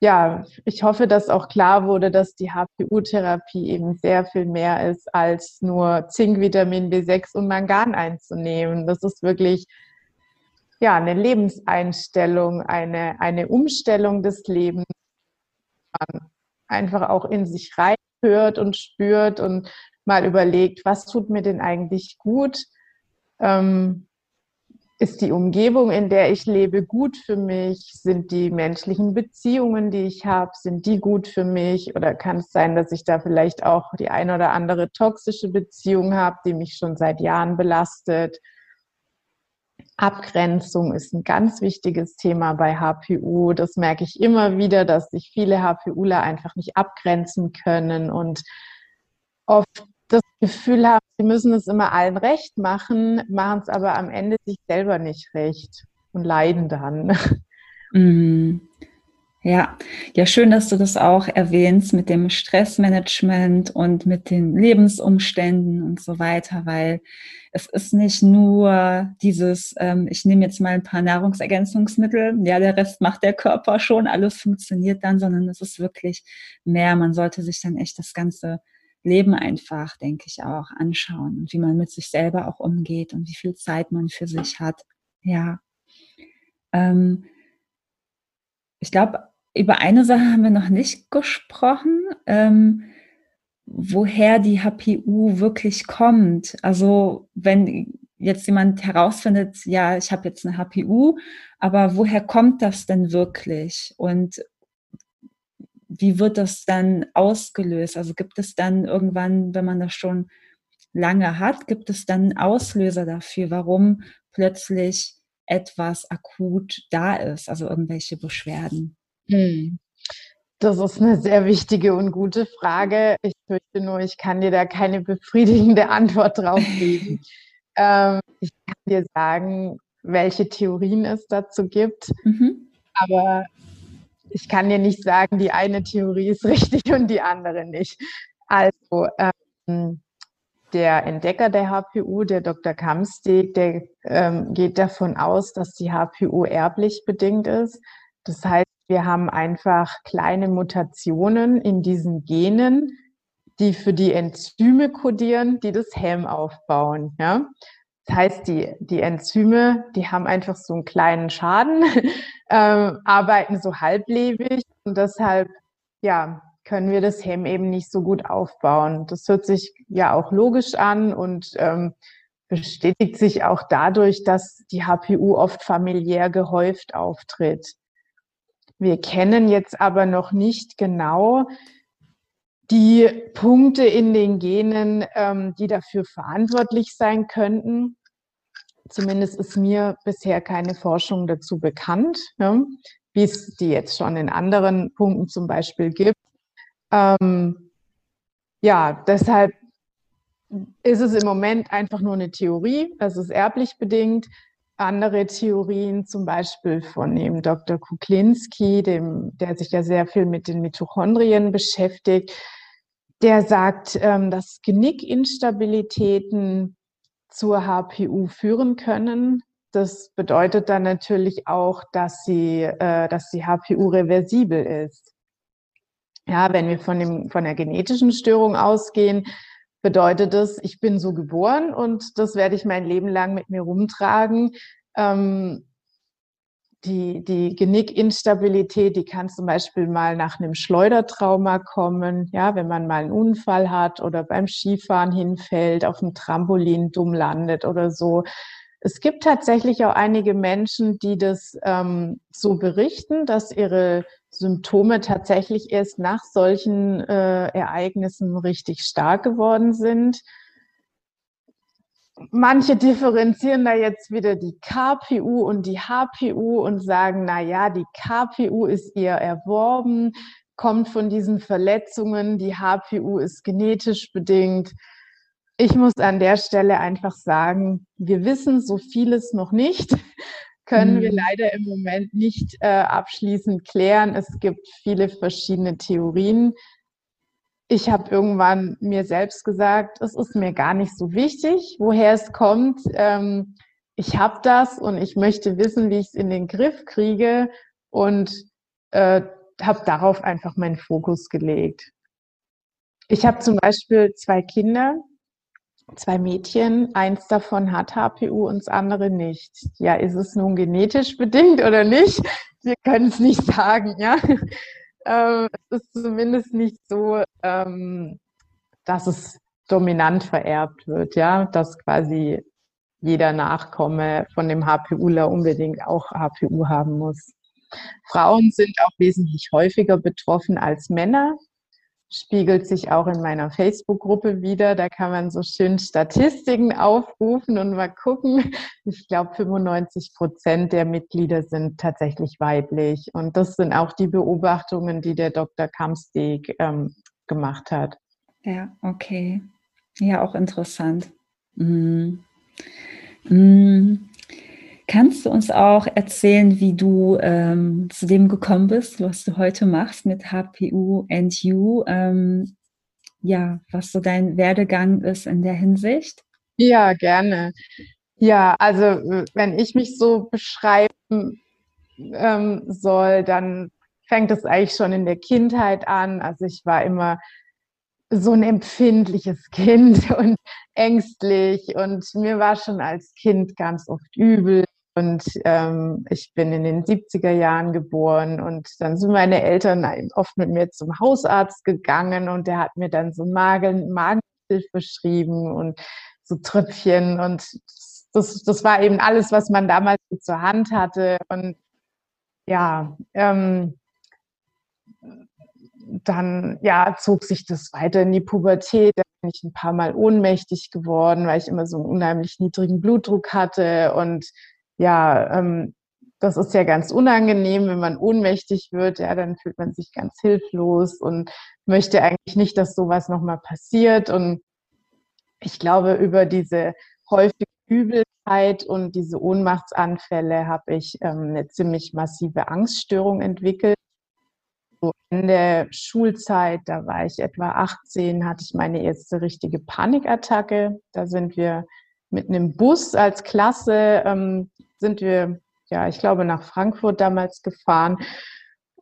ja, ich hoffe, dass auch klar wurde, dass die HPU-Therapie eben sehr viel mehr ist, als nur Zink, Vitamin B6 und Mangan einzunehmen. Das ist wirklich ja, eine Lebenseinstellung, eine, eine Umstellung des Lebens, man einfach auch in sich reinhört und spürt und mal überlegt, was tut mir denn eigentlich gut? Ähm, ist die Umgebung, in der ich lebe, gut für mich? Sind die menschlichen Beziehungen, die ich habe, sind die gut für mich? Oder kann es sein, dass ich da vielleicht auch die eine oder andere toxische Beziehung habe, die mich schon seit Jahren belastet? Abgrenzung ist ein ganz wichtiges Thema bei HPU. Das merke ich immer wieder, dass sich viele HPUler einfach nicht abgrenzen können und oft das Gefühl haben, sie müssen es immer allen recht machen, machen es aber am Ende sich selber nicht recht und leiden dann. Mhm. Ja, ja, schön, dass du das auch erwähnst mit dem Stressmanagement und mit den Lebensumständen und so weiter, weil es ist nicht nur dieses, ähm, ich nehme jetzt mal ein paar Nahrungsergänzungsmittel, ja, der Rest macht der Körper schon, alles funktioniert dann, sondern es ist wirklich mehr. Man sollte sich dann echt das ganze Leben einfach, denke ich, auch anschauen und wie man mit sich selber auch umgeht und wie viel Zeit man für sich hat. Ja. Ähm, ich glaube, über eine Sache haben wir noch nicht gesprochen, ähm, woher die HPU wirklich kommt. Also wenn jetzt jemand herausfindet, ja, ich habe jetzt eine HPU, aber woher kommt das denn wirklich? Und wie wird das dann ausgelöst? Also gibt es dann irgendwann, wenn man das schon lange hat, gibt es dann Auslöser dafür, warum plötzlich etwas akut da ist, also irgendwelche Beschwerden? Hm. Das ist eine sehr wichtige und gute Frage. Ich fürchte nur, ich kann dir da keine befriedigende (laughs) Antwort drauf geben. (laughs) ähm, ich kann dir sagen, welche Theorien es dazu gibt, mhm. aber ich kann dir nicht sagen, die eine Theorie ist (laughs) richtig und die andere nicht. Also ähm, der Entdecker der HPU, der Dr. Kamsteg, der ähm, geht davon aus, dass die HPU erblich bedingt ist. Das heißt, wir haben einfach kleine Mutationen in diesen Genen, die für die Enzyme kodieren, die das Helm aufbauen. Ja? Das heißt, die, die Enzyme, die haben einfach so einen kleinen Schaden, (laughs) äh, arbeiten so halblebig und deshalb, ja, können wir das Hemm eben nicht so gut aufbauen. Das hört sich ja auch logisch an und ähm, bestätigt sich auch dadurch, dass die HPU oft familiär gehäuft auftritt. Wir kennen jetzt aber noch nicht genau die Punkte in den Genen, ähm, die dafür verantwortlich sein könnten. Zumindest ist mir bisher keine Forschung dazu bekannt, ne? wie es die jetzt schon in anderen Punkten zum Beispiel gibt. Ähm, ja, deshalb ist es im Moment einfach nur eine Theorie, es ist erblich bedingt andere Theorien, zum Beispiel von dem Dr. Kuklinski, dem, der sich ja sehr viel mit den Mitochondrien beschäftigt, der sagt, ähm, dass Genickinstabilitäten zur HPU führen können. Das bedeutet dann natürlich auch, dass, sie, äh, dass die HPU reversibel ist. Ja, wenn wir von, dem, von der genetischen Störung ausgehen, bedeutet es, ich bin so geboren und das werde ich mein Leben lang mit mir rumtragen. Ähm, die, die Genickinstabilität, die kann zum Beispiel mal nach einem Schleudertrauma kommen, ja, wenn man mal einen Unfall hat oder beim Skifahren hinfällt, auf dem Trampolin dumm landet oder so. Es gibt tatsächlich auch einige Menschen, die das ähm, so berichten, dass ihre Symptome tatsächlich erst nach solchen äh, Ereignissen richtig stark geworden sind. Manche differenzieren da jetzt wieder die KPU und die HPU und sagen, na ja, die KPU ist eher erworben, kommt von diesen Verletzungen, die HPU ist genetisch bedingt. Ich muss an der Stelle einfach sagen, wir wissen so vieles noch nicht (laughs) können mhm. wir leider im Moment nicht äh, abschließend klären. Es gibt viele verschiedene Theorien. Ich habe irgendwann mir selbst gesagt, es ist mir gar nicht so wichtig, woher es kommt. Ähm, ich habe das und ich möchte wissen, wie ich es in den Griff kriege und äh, habe darauf einfach meinen Fokus gelegt. Ich habe zum Beispiel zwei Kinder, zwei Mädchen, eins davon hat HPU und das andere nicht. Ja, ist es nun genetisch bedingt oder nicht? Wir können es nicht sagen, ja. Ähm, es ist zumindest nicht so, ähm, dass es dominant vererbt wird, ja, dass quasi jeder Nachkomme von dem HPUler unbedingt auch HPU haben muss. Frauen sind auch wesentlich häufiger betroffen als Männer spiegelt sich auch in meiner Facebook-Gruppe wieder. Da kann man so schön Statistiken aufrufen und mal gucken. Ich glaube, 95 Prozent der Mitglieder sind tatsächlich weiblich. Und das sind auch die Beobachtungen, die der Dr. Kamsteg ähm, gemacht hat. Ja, okay. Ja, auch interessant. Mhm. Mhm. Kannst du uns auch erzählen, wie du ähm, zu dem gekommen bist, was du heute machst mit HPU and You? Ähm, ja, was so dein Werdegang ist in der Hinsicht? Ja, gerne. Ja, also wenn ich mich so beschreiben ähm, soll, dann fängt es eigentlich schon in der Kindheit an. Also ich war immer so ein empfindliches (laughs) Kind und ängstlich und mir war schon als Kind ganz oft übel. Und ähm, ich bin in den 70er Jahren geboren und dann sind meine Eltern oft mit mir zum Hausarzt gegangen und der hat mir dann so Magen, Magenhilfe beschrieben und so Tröpfchen und das, das war eben alles, was man damals zur Hand hatte. Und ja, ähm, dann ja, zog sich das weiter in die Pubertät. Da bin ich ein paar Mal ohnmächtig geworden, weil ich immer so einen unheimlich niedrigen Blutdruck hatte und ja, ähm, das ist ja ganz unangenehm, wenn man ohnmächtig wird, ja, dann fühlt man sich ganz hilflos und möchte eigentlich nicht, dass sowas nochmal passiert. Und ich glaube, über diese häufige Übelkeit und diese Ohnmachtsanfälle habe ich ähm, eine ziemlich massive Angststörung entwickelt. So in der Schulzeit, da war ich etwa 18, hatte ich meine erste richtige Panikattacke. Da sind wir mit einem Bus als Klasse, ähm, sind wir, ja, ich glaube, nach Frankfurt damals gefahren.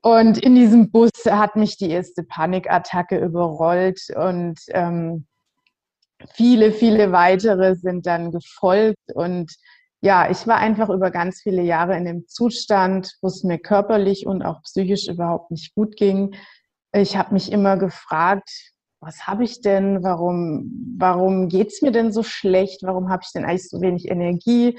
Und in diesem Bus hat mich die erste Panikattacke überrollt und ähm, viele, viele weitere sind dann gefolgt. Und ja, ich war einfach über ganz viele Jahre in dem Zustand, wo es mir körperlich und auch psychisch überhaupt nicht gut ging. Ich habe mich immer gefragt, was habe ich denn? Warum, warum geht es mir denn so schlecht? Warum habe ich denn eigentlich so wenig Energie?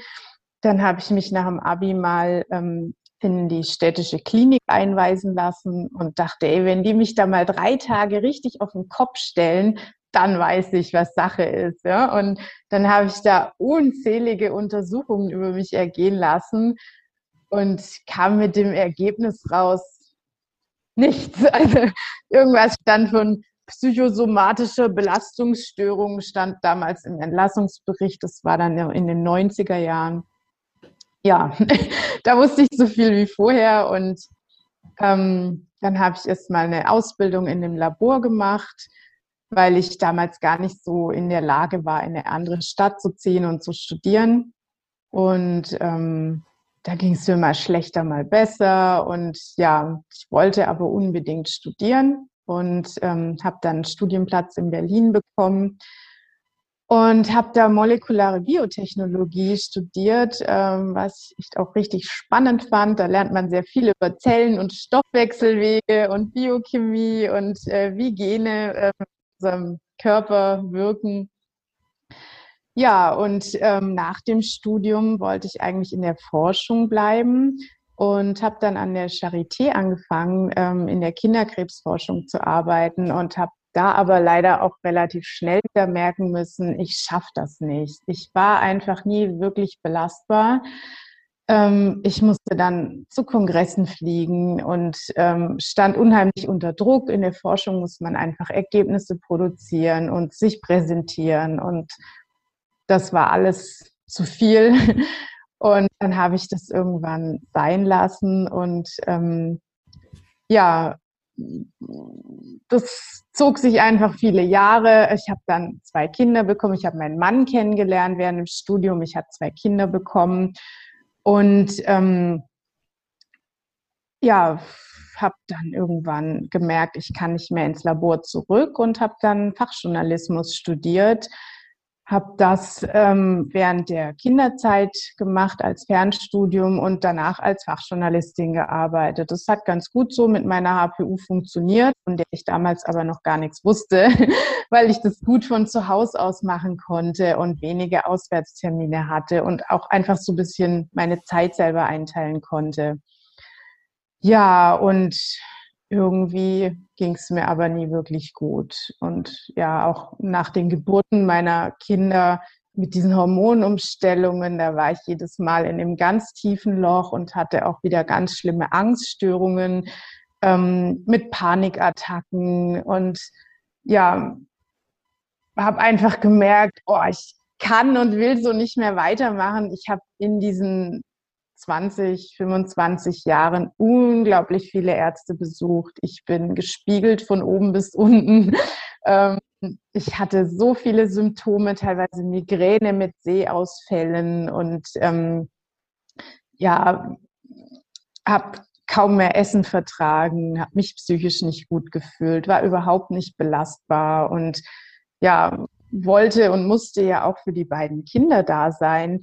Dann habe ich mich nach dem Abi mal ähm, in die städtische Klinik einweisen lassen und dachte, ey, wenn die mich da mal drei Tage richtig auf den Kopf stellen, dann weiß ich, was Sache ist. Ja? Und dann habe ich da unzählige Untersuchungen über mich ergehen lassen und kam mit dem Ergebnis raus, nichts. (laughs) Also irgendwas stand von psychosomatische Belastungsstörung, stand damals im Entlassungsbericht. Das war dann in den 90er Jahren. Ja, (laughs) da wusste ich so viel wie vorher und ähm, dann habe ich erst mal eine Ausbildung in dem Labor gemacht weil ich damals gar nicht so in der Lage war, in eine andere Stadt zu ziehen und zu studieren. Und ähm, da ging es mir mal schlechter, mal besser. Und ja, ich wollte aber unbedingt studieren und ähm, habe dann einen Studienplatz in Berlin bekommen und habe da molekulare Biotechnologie studiert, ähm, was ich auch richtig spannend fand. Da lernt man sehr viel über Zellen und Stoffwechselwege und Biochemie und äh, wie Gene äh, unserem Körper wirken. Ja, und ähm, nach dem Studium wollte ich eigentlich in der Forschung bleiben und habe dann an der Charité angefangen, ähm, in der Kinderkrebsforschung zu arbeiten und habe da aber leider auch relativ schnell wieder merken müssen, ich schaffe das nicht. Ich war einfach nie wirklich belastbar. Ähm, ich musste dann zu Kongressen fliegen und ähm, stand unheimlich unter Druck. In der Forschung muss man einfach Ergebnisse produzieren und sich präsentieren. Und das war alles zu viel. (laughs) Und dann habe ich das irgendwann sein lassen. Und ähm, ja, das zog sich einfach viele Jahre. Ich habe dann zwei Kinder bekommen. Ich habe meinen Mann kennengelernt während dem Studium. Ich habe zwei Kinder bekommen. Und ähm, ja, habe dann irgendwann gemerkt, ich kann nicht mehr ins Labor zurück und habe dann Fachjournalismus studiert. Habe das ähm, während der Kinderzeit gemacht als Fernstudium und danach als Fachjournalistin gearbeitet. Das hat ganz gut so mit meiner HPU funktioniert, von der ich damals aber noch gar nichts wusste, (laughs) weil ich das gut von zu Hause aus machen konnte und wenige Auswärtstermine hatte und auch einfach so ein bisschen meine Zeit selber einteilen konnte. Ja, und irgendwie ging es mir aber nie wirklich gut. Und ja, auch nach den Geburten meiner Kinder mit diesen Hormonumstellungen, da war ich jedes Mal in einem ganz tiefen Loch und hatte auch wieder ganz schlimme Angststörungen ähm, mit Panikattacken und ja, habe einfach gemerkt, oh, ich kann und will so nicht mehr weitermachen. Ich habe in diesen 20, 25 Jahren unglaublich viele Ärzte besucht. Ich bin gespiegelt von oben bis unten. (laughs) Ähm, ich hatte so viele Symptome, teilweise Migräne mit Sehausfällen und ähm, ja, habe kaum mehr Essen vertragen, habe mich psychisch nicht gut gefühlt, war überhaupt nicht belastbar und ja, wollte und musste ja auch für die beiden Kinder da sein.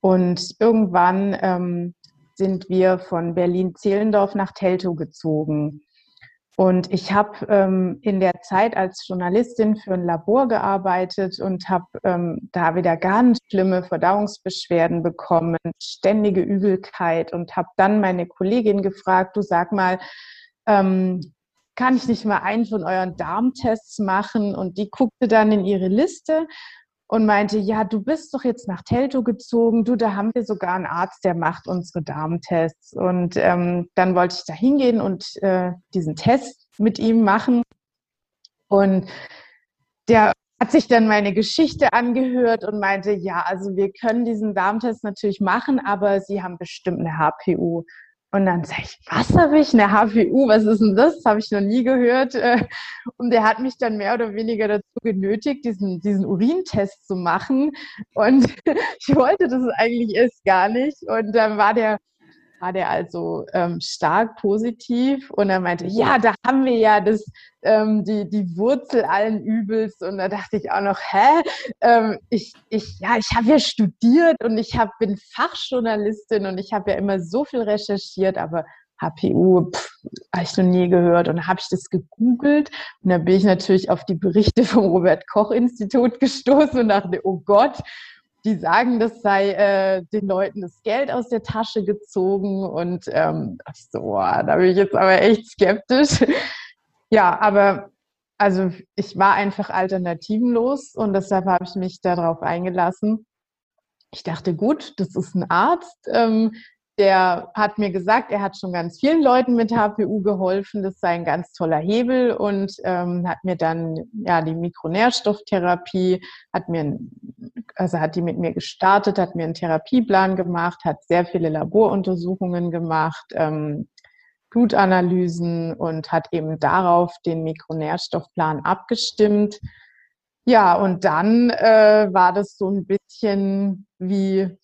Und irgendwann ähm, sind wir von Berlin-Zehlendorf nach Teltow gezogen. Und ich habe ähm, in der Zeit als Journalistin für ein Labor gearbeitet und habe ähm, da wieder ganz schlimme Verdauungsbeschwerden bekommen, ständige Übelkeit und habe dann meine Kollegin gefragt, du sag mal, ähm, kann ich nicht mal einen von euren Darmtests machen? Und die guckte dann in ihre Liste und meinte, ja, du bist doch jetzt nach Telto gezogen, du, da haben wir sogar einen Arzt, der macht unsere Darmtests. Und ähm, dann wollte ich da hingehen und äh, diesen Test mit ihm machen. Und der hat sich dann meine Geschichte angehört und meinte, ja, also wir können diesen Darmtest natürlich machen, aber Sie haben bestimmt eine HPU. Und dann sage ich, was habe ich? Eine HPU, was ist denn das? Habe ich noch nie gehört. Äh, und der hat mich dann mehr oder weniger dazu genötigt, diesen, diesen Urintest zu machen. Und (laughs) ich wollte das eigentlich erst gar nicht. Und dann war der war der also ähm, stark positiv und er meinte, ja, da haben wir ja das, ähm, die, die Wurzel allen Übels und da dachte ich auch noch, hä? Ähm, ich, ich, ja, ich habe ja studiert und ich hab, bin Fachjournalistin und ich habe ja immer so viel recherchiert, aber HPU habe ich noch nie gehört. Und habe ich das gegoogelt und dann bin ich natürlich auf die Berichte vom Robert Koch Institut gestoßen und dachte, oh Gott, die sagen, das sei äh, den Leuten das Geld aus der Tasche gezogen und ähm, ich so, boah, da bin ich jetzt aber echt skeptisch. (laughs) ja, aber also ich war einfach alternativenlos und deshalb habe ich mich darauf eingelassen. Ich dachte, gut, das ist ein Arzt, ähm, der hat mir gesagt, er hat schon ganz vielen Leuten mit HPU geholfen. Das sei ein ganz toller Hebel und ähm, hat mir dann ja die Mikronährstofftherapie, hat mir, also hat die mit mir gestartet, hat mir einen Therapieplan gemacht, hat sehr viele Laboruntersuchungen gemacht, ähm, Blutanalysen und hat eben darauf den Mikronährstoffplan abgestimmt. Ja, und dann äh, war das so ein bisschen wie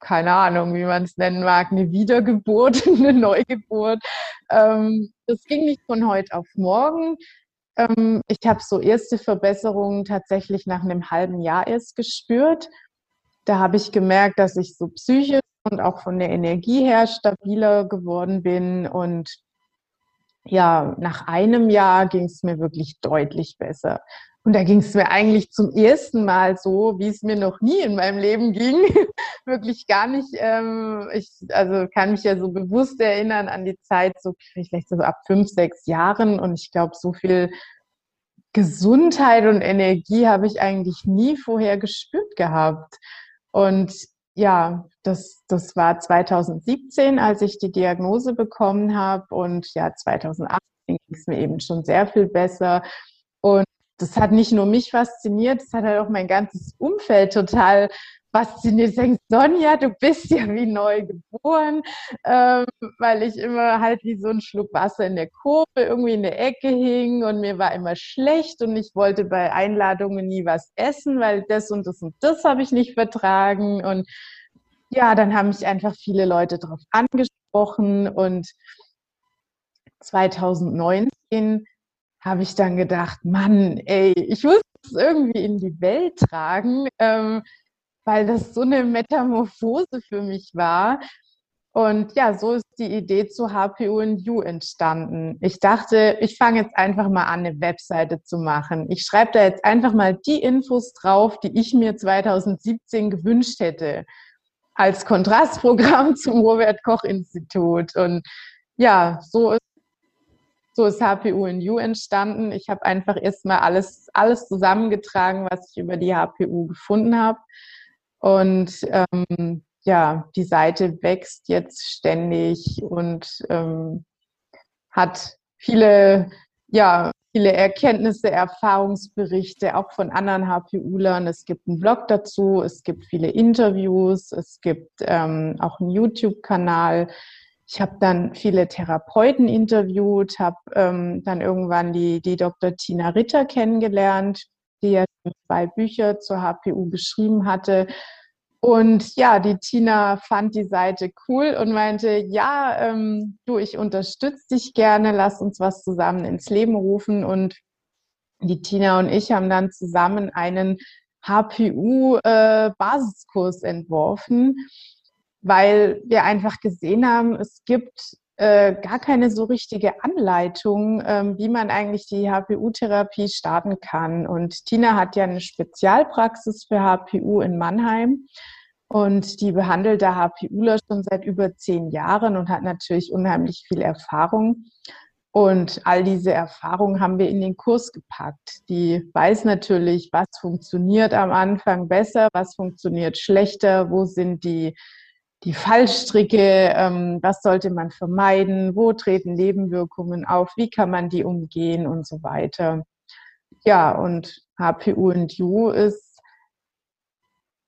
keine Ahnung, wie man es nennen mag, eine Wiedergeburt, (laughs) eine Neugeburt. Ähm, das ging nicht von heute auf morgen. Ähm, ich habe so erste Verbesserungen tatsächlich nach einem halben Jahr erst gespürt. Da habe ich gemerkt, dass ich so psychisch und auch von der Energie her stabiler geworden bin. Und ja, nach einem Jahr ging es mir wirklich deutlich besser. Und da ging es mir eigentlich zum ersten Mal so, wie es mir noch nie in meinem Leben ging. (laughs) Wirklich gar nicht. Ähm, ich also kann mich ja so bewusst erinnern an die Zeit, so vielleicht so ab fünf, sechs Jahren. Und ich glaube, so viel Gesundheit und Energie habe ich eigentlich nie vorher gespürt gehabt. Und ja, das, das war 2017, als ich die Diagnose bekommen habe. Und ja, 2018 ging es mir eben schon sehr viel besser. Das hat nicht nur mich fasziniert, das hat halt auch mein ganzes Umfeld total fasziniert. Ich denke, Sonja, du bist ja wie neu geboren, ähm, weil ich immer halt wie so ein Schluck Wasser in der Kurve irgendwie in der Ecke hing und mir war immer schlecht und ich wollte bei Einladungen nie was essen, weil das und das und das habe ich nicht vertragen. Und ja, dann haben mich einfach viele Leute darauf angesprochen und 2019 habe ich dann gedacht, Mann, ey, ich muss es irgendwie in die Welt tragen, ähm, weil das so eine Metamorphose für mich war. Und ja, so ist die Idee zu HPU and You entstanden. Ich dachte, ich fange jetzt einfach mal an, eine Webseite zu machen. Ich schreibe da jetzt einfach mal die Infos drauf, die ich mir 2017 gewünscht hätte, als Kontrastprogramm (laughs) zum Robert Koch Institut. Und ja, so ist so ist HPU in You entstanden. Ich habe einfach erstmal alles, alles zusammengetragen, was ich über die HPU gefunden habe. Und ähm, ja, die Seite wächst jetzt ständig und ähm, hat viele, ja, viele Erkenntnisse, Erfahrungsberichte, auch von anderen HPUlern. Es gibt einen Blog dazu, es gibt viele Interviews, es gibt ähm, auch einen YouTube-Kanal. Ich habe dann viele Therapeuten interviewt, habe ähm, dann irgendwann die, die Dr. Tina Ritter kennengelernt, die ja zwei Bücher zur HPU geschrieben hatte. Und ja, die Tina fand die Seite cool und meinte, ja, ähm, du, ich unterstütze dich gerne, lass uns was zusammen ins Leben rufen. Und die Tina und ich haben dann zusammen einen HPU-Basiskurs äh, entworfen weil wir einfach gesehen haben, es gibt äh, gar keine so richtige Anleitung, ähm, wie man eigentlich die HPU-Therapie starten kann. Und Tina hat ja eine Spezialpraxis für HPU in Mannheim. Und die behandelt da HPUler schon seit über zehn Jahren und hat natürlich unheimlich viel Erfahrung. Und all diese Erfahrungen haben wir in den Kurs gepackt. Die weiß natürlich, was funktioniert am Anfang besser, was funktioniert schlechter, wo sind die, die Fallstricke, ähm, was sollte man vermeiden, wo treten Nebenwirkungen auf, wie kann man die umgehen und so weiter. Ja, und HPU und U ist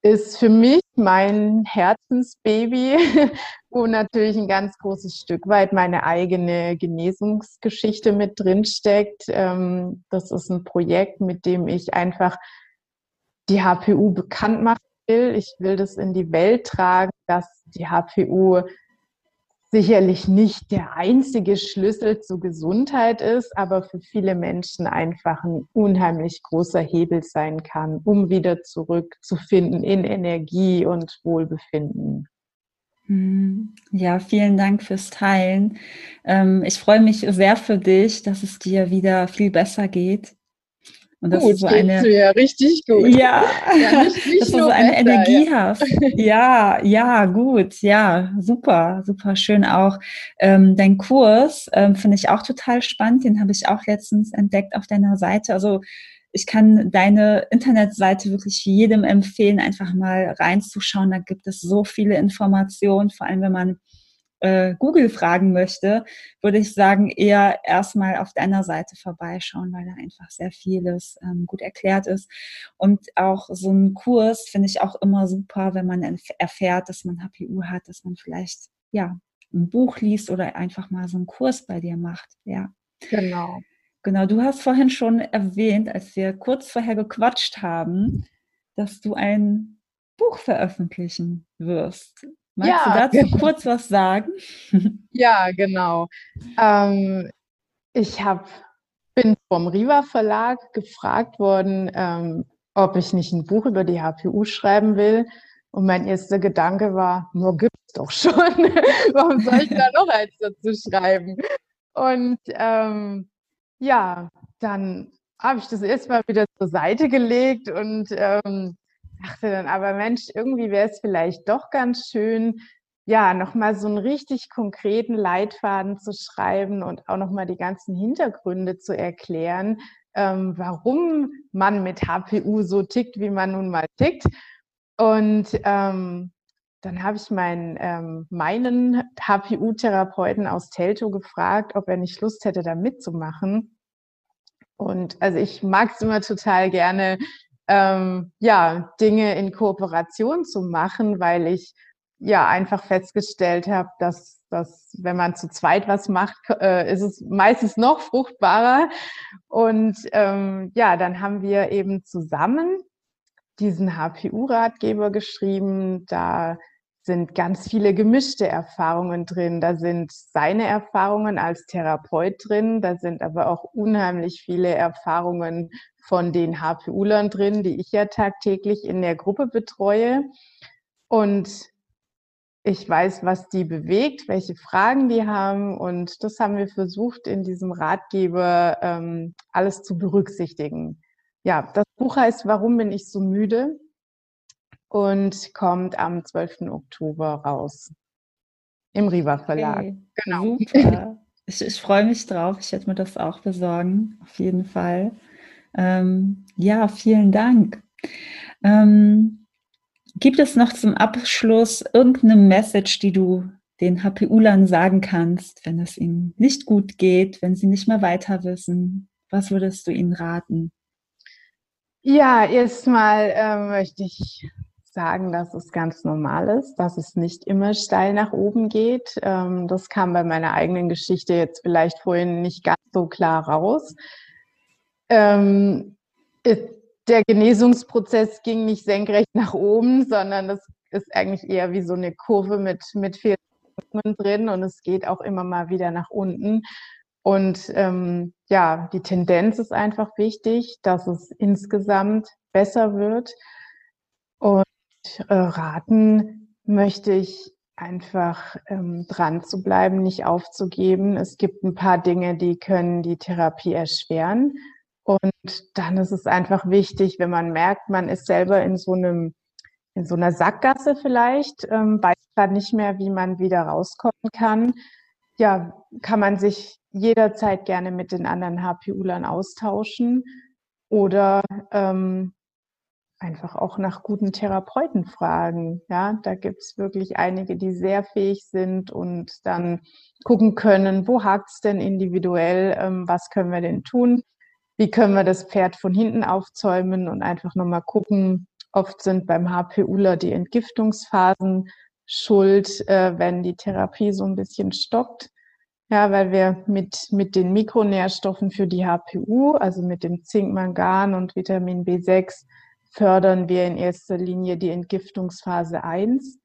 ist für mich mein Herzensbaby, (laughs) wo natürlich ein ganz großes Stück weit meine eigene Genesungsgeschichte mit drin steckt. Ähm, das ist ein Projekt, mit dem ich einfach die HPU bekannt machen will. Ich will das in die Welt tragen, dass die HPU sicherlich nicht der einzige Schlüssel zur Gesundheit ist, aber für viele Menschen einfach ein unheimlich großer Hebel sein kann, um wieder zurückzufinden in Energie und Wohlbefinden. Hm. Ja, vielen Dank fürs Teilen. Ähm, ich freue mich sehr für dich, dass es dir wieder viel besser geht. Und das gut, ist so eine ja richtig gut. Ja, ja nicht, nicht dass du so eine besser, Energie ja. hast. Ja, ja, gut, ja, super, super schön auch. Ähm, dein Kurs ähm, finde ich auch total spannend. Den habe ich auch letztens entdeckt auf deiner Seite. Also ich kann deine Internetseite wirklich jedem empfehlen, einfach mal reinzuschauen. Da gibt es so viele Informationen, vor allem wenn man äh, Google fragen möchte, würde ich sagen, eher erstmal auf deiner Seite vorbeischauen, weil da einfach sehr vieles ähm, gut erklärt ist. Und auch so ein Kurs finde ich auch immer super, wenn man erfährt, dass man HPU hat, dass man vielleicht ja ein Buch liest oder einfach mal so einen Kurs bei dir macht. Ja. Genau. Genau, du hast vorhin schon erwähnt, als wir kurz vorher gequatscht haben, dass du ein Buch veröffentlichen wirst. Magst ja, du dazu kurz was sagen? (laughs) Ja, genau. Ähm, ich hab, bin vom Riva Verlag gefragt worden, ähm, ob ich nicht ein Buch über die HPU schreiben will. Und mein erster Gedanke war, nur gibt es doch schon. (laughs) Warum soll ich da (laughs) noch eins dazu schreiben? Und ähm, ja, dann habe ich das erstmal wieder zur Seite gelegt und ähm, dachte dann aber, Mensch, irgendwie wäre es vielleicht doch ganz schön, ja, nochmal so einen richtig konkreten Leitfaden zu schreiben und auch nochmal die ganzen Hintergründe zu erklären, ähm, warum man mit HPU so tickt, wie man nun mal tickt. Und ähm, dann habe ich meinen, ähm, meinen HPU-Therapeuten aus Telto gefragt, ob er nicht Lust hätte, da mitzumachen. Und also ich mag es immer total gerne, ähm, ja, Dinge in Kooperation zu machen, weil ich ja einfach festgestellt habe, dass, dass wenn man zu zweit was macht, äh, ist es meistens noch fruchtbarer. Und ähm, ja, dann haben wir eben zusammen diesen HPU-Ratgeber geschrieben. Da sind ganz viele gemischte Erfahrungen drin. Da sind seine Erfahrungen als Therapeut drin. Da sind aber auch unheimlich viele Erfahrungen von den HPU-Lern drin, die ich ja tagtäglich in der Gruppe betreue. Und ich weiß, was die bewegt, welche Fragen die haben. Und das haben wir versucht, in diesem Ratgeber ähm, alles zu berücksichtigen. Ja, das Buch heißt Warum bin ich so müde? Und kommt am 12. Oktober raus. Im Riva Verlag. Okay, genau. Super. (laughs) Ich, ich freue mich drauf. Ich werde mir das auch besorgen, auf jeden Fall. Ähm, ja, vielen Dank. Ähm, gibt es noch zum Abschluss irgendeine Message, die du den HPU-Lern sagen kannst, wenn es ihnen nicht gut geht, wenn sie nicht mehr weiter wissen? Was würdest du ihnen raten? Ja, erstmal äh, möchte ich sagen, dass es ganz normal ist, dass es nicht immer steil nach oben geht. Ähm, das kam bei meiner eigenen Geschichte jetzt vielleicht vorhin nicht ganz so klar raus. Ähm, der Genesungsprozess ging nicht senkrecht nach oben, sondern das ist eigentlich eher wie so eine Kurve mit, mit vielen drin und es geht auch immer mal wieder nach unten. Und ähm, ja, die Tendenz ist einfach wichtig, dass es insgesamt besser wird. Und äh, raten möchte ich einfach ähm, dran zu bleiben, nicht aufzugeben. Es gibt ein paar Dinge, die können die Therapie erschweren. Und dann ist es einfach wichtig, wenn man merkt, man ist selber in so einem, in so einer Sackgasse vielleicht, ähm, weiß gerade nicht mehr, wie man wieder rauskommen kann, ja, kann man sich jederzeit gerne mit den anderen HPUlern austauschen oder ähm, einfach auch nach guten Therapeuten fragen. Ja, da gibt es wirklich einige, die sehr fähig sind und dann gucken können, wo hakt es denn individuell, ähm, was können wir denn tun, wie können wir das Pferd von hinten aufzäumen und einfach nochmal gucken. Oft sind beim HPUler die Entgiftungsphasen schuld, äh, wenn die Therapie so ein bisschen stockt. Ja, weil wir mit, mit den Mikronährstoffen für die HPU, also mit dem Zink, Mangan und Vitamin B6, fördern wir in erster Linie die Entgiftungsphase 1.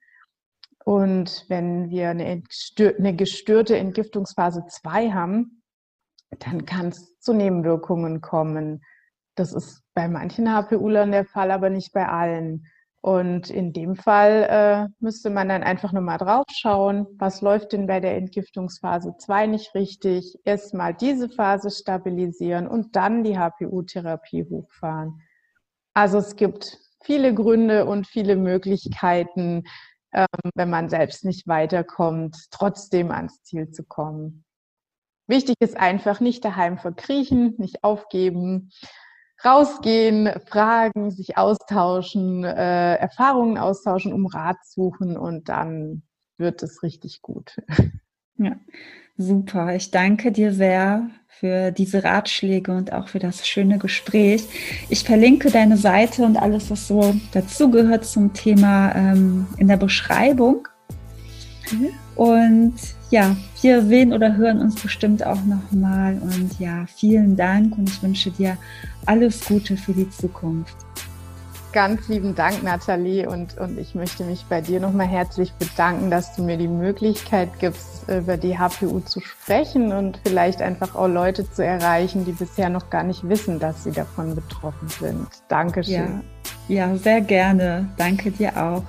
Und wenn wir eine, gestörte Entgiftungsphase 2 haben, dann kann es zu Nebenwirkungen kommen. Das ist bei manchen HPUlern der Fall, aber nicht bei allen. Und in dem Fall äh, müsste man dann einfach nur mal drauf schauen, was läuft denn bei der Entgiftungsphase 2 nicht richtig. Erstmal diese Phase stabilisieren und dann die HPU-Therapie hochfahren. Also es gibt viele Gründe und viele Möglichkeiten, ähm, wenn man selbst nicht weiterkommt, trotzdem ans Ziel zu kommen. Wichtig ist einfach nicht daheim verkriechen, nicht aufgeben, rausgehen, fragen, sich austauschen, äh, Erfahrungen austauschen, um Rat suchen und dann wird es richtig gut. (laughs) Ja, super. Ich danke dir sehr für diese Ratschläge und auch für das schöne Gespräch. Ich verlinke deine Seite und alles, was so dazugehört zum Thema ähm, in der Beschreibung. Mhm. Und ja, wir sehen oder hören uns bestimmt auch nochmal. Und ja, vielen Dank und ich wünsche dir alles Gute für die Zukunft. Ganz lieben Dank, Nathalie. Und, und ich möchte mich bei dir nochmal herzlich bedanken, dass du mir die Möglichkeit gibst, über die HPU zu sprechen und vielleicht einfach auch Leute zu erreichen, die bisher noch gar nicht wissen, dass sie davon betroffen sind. Dankeschön. Ja, ja sehr gerne. Danke dir auch.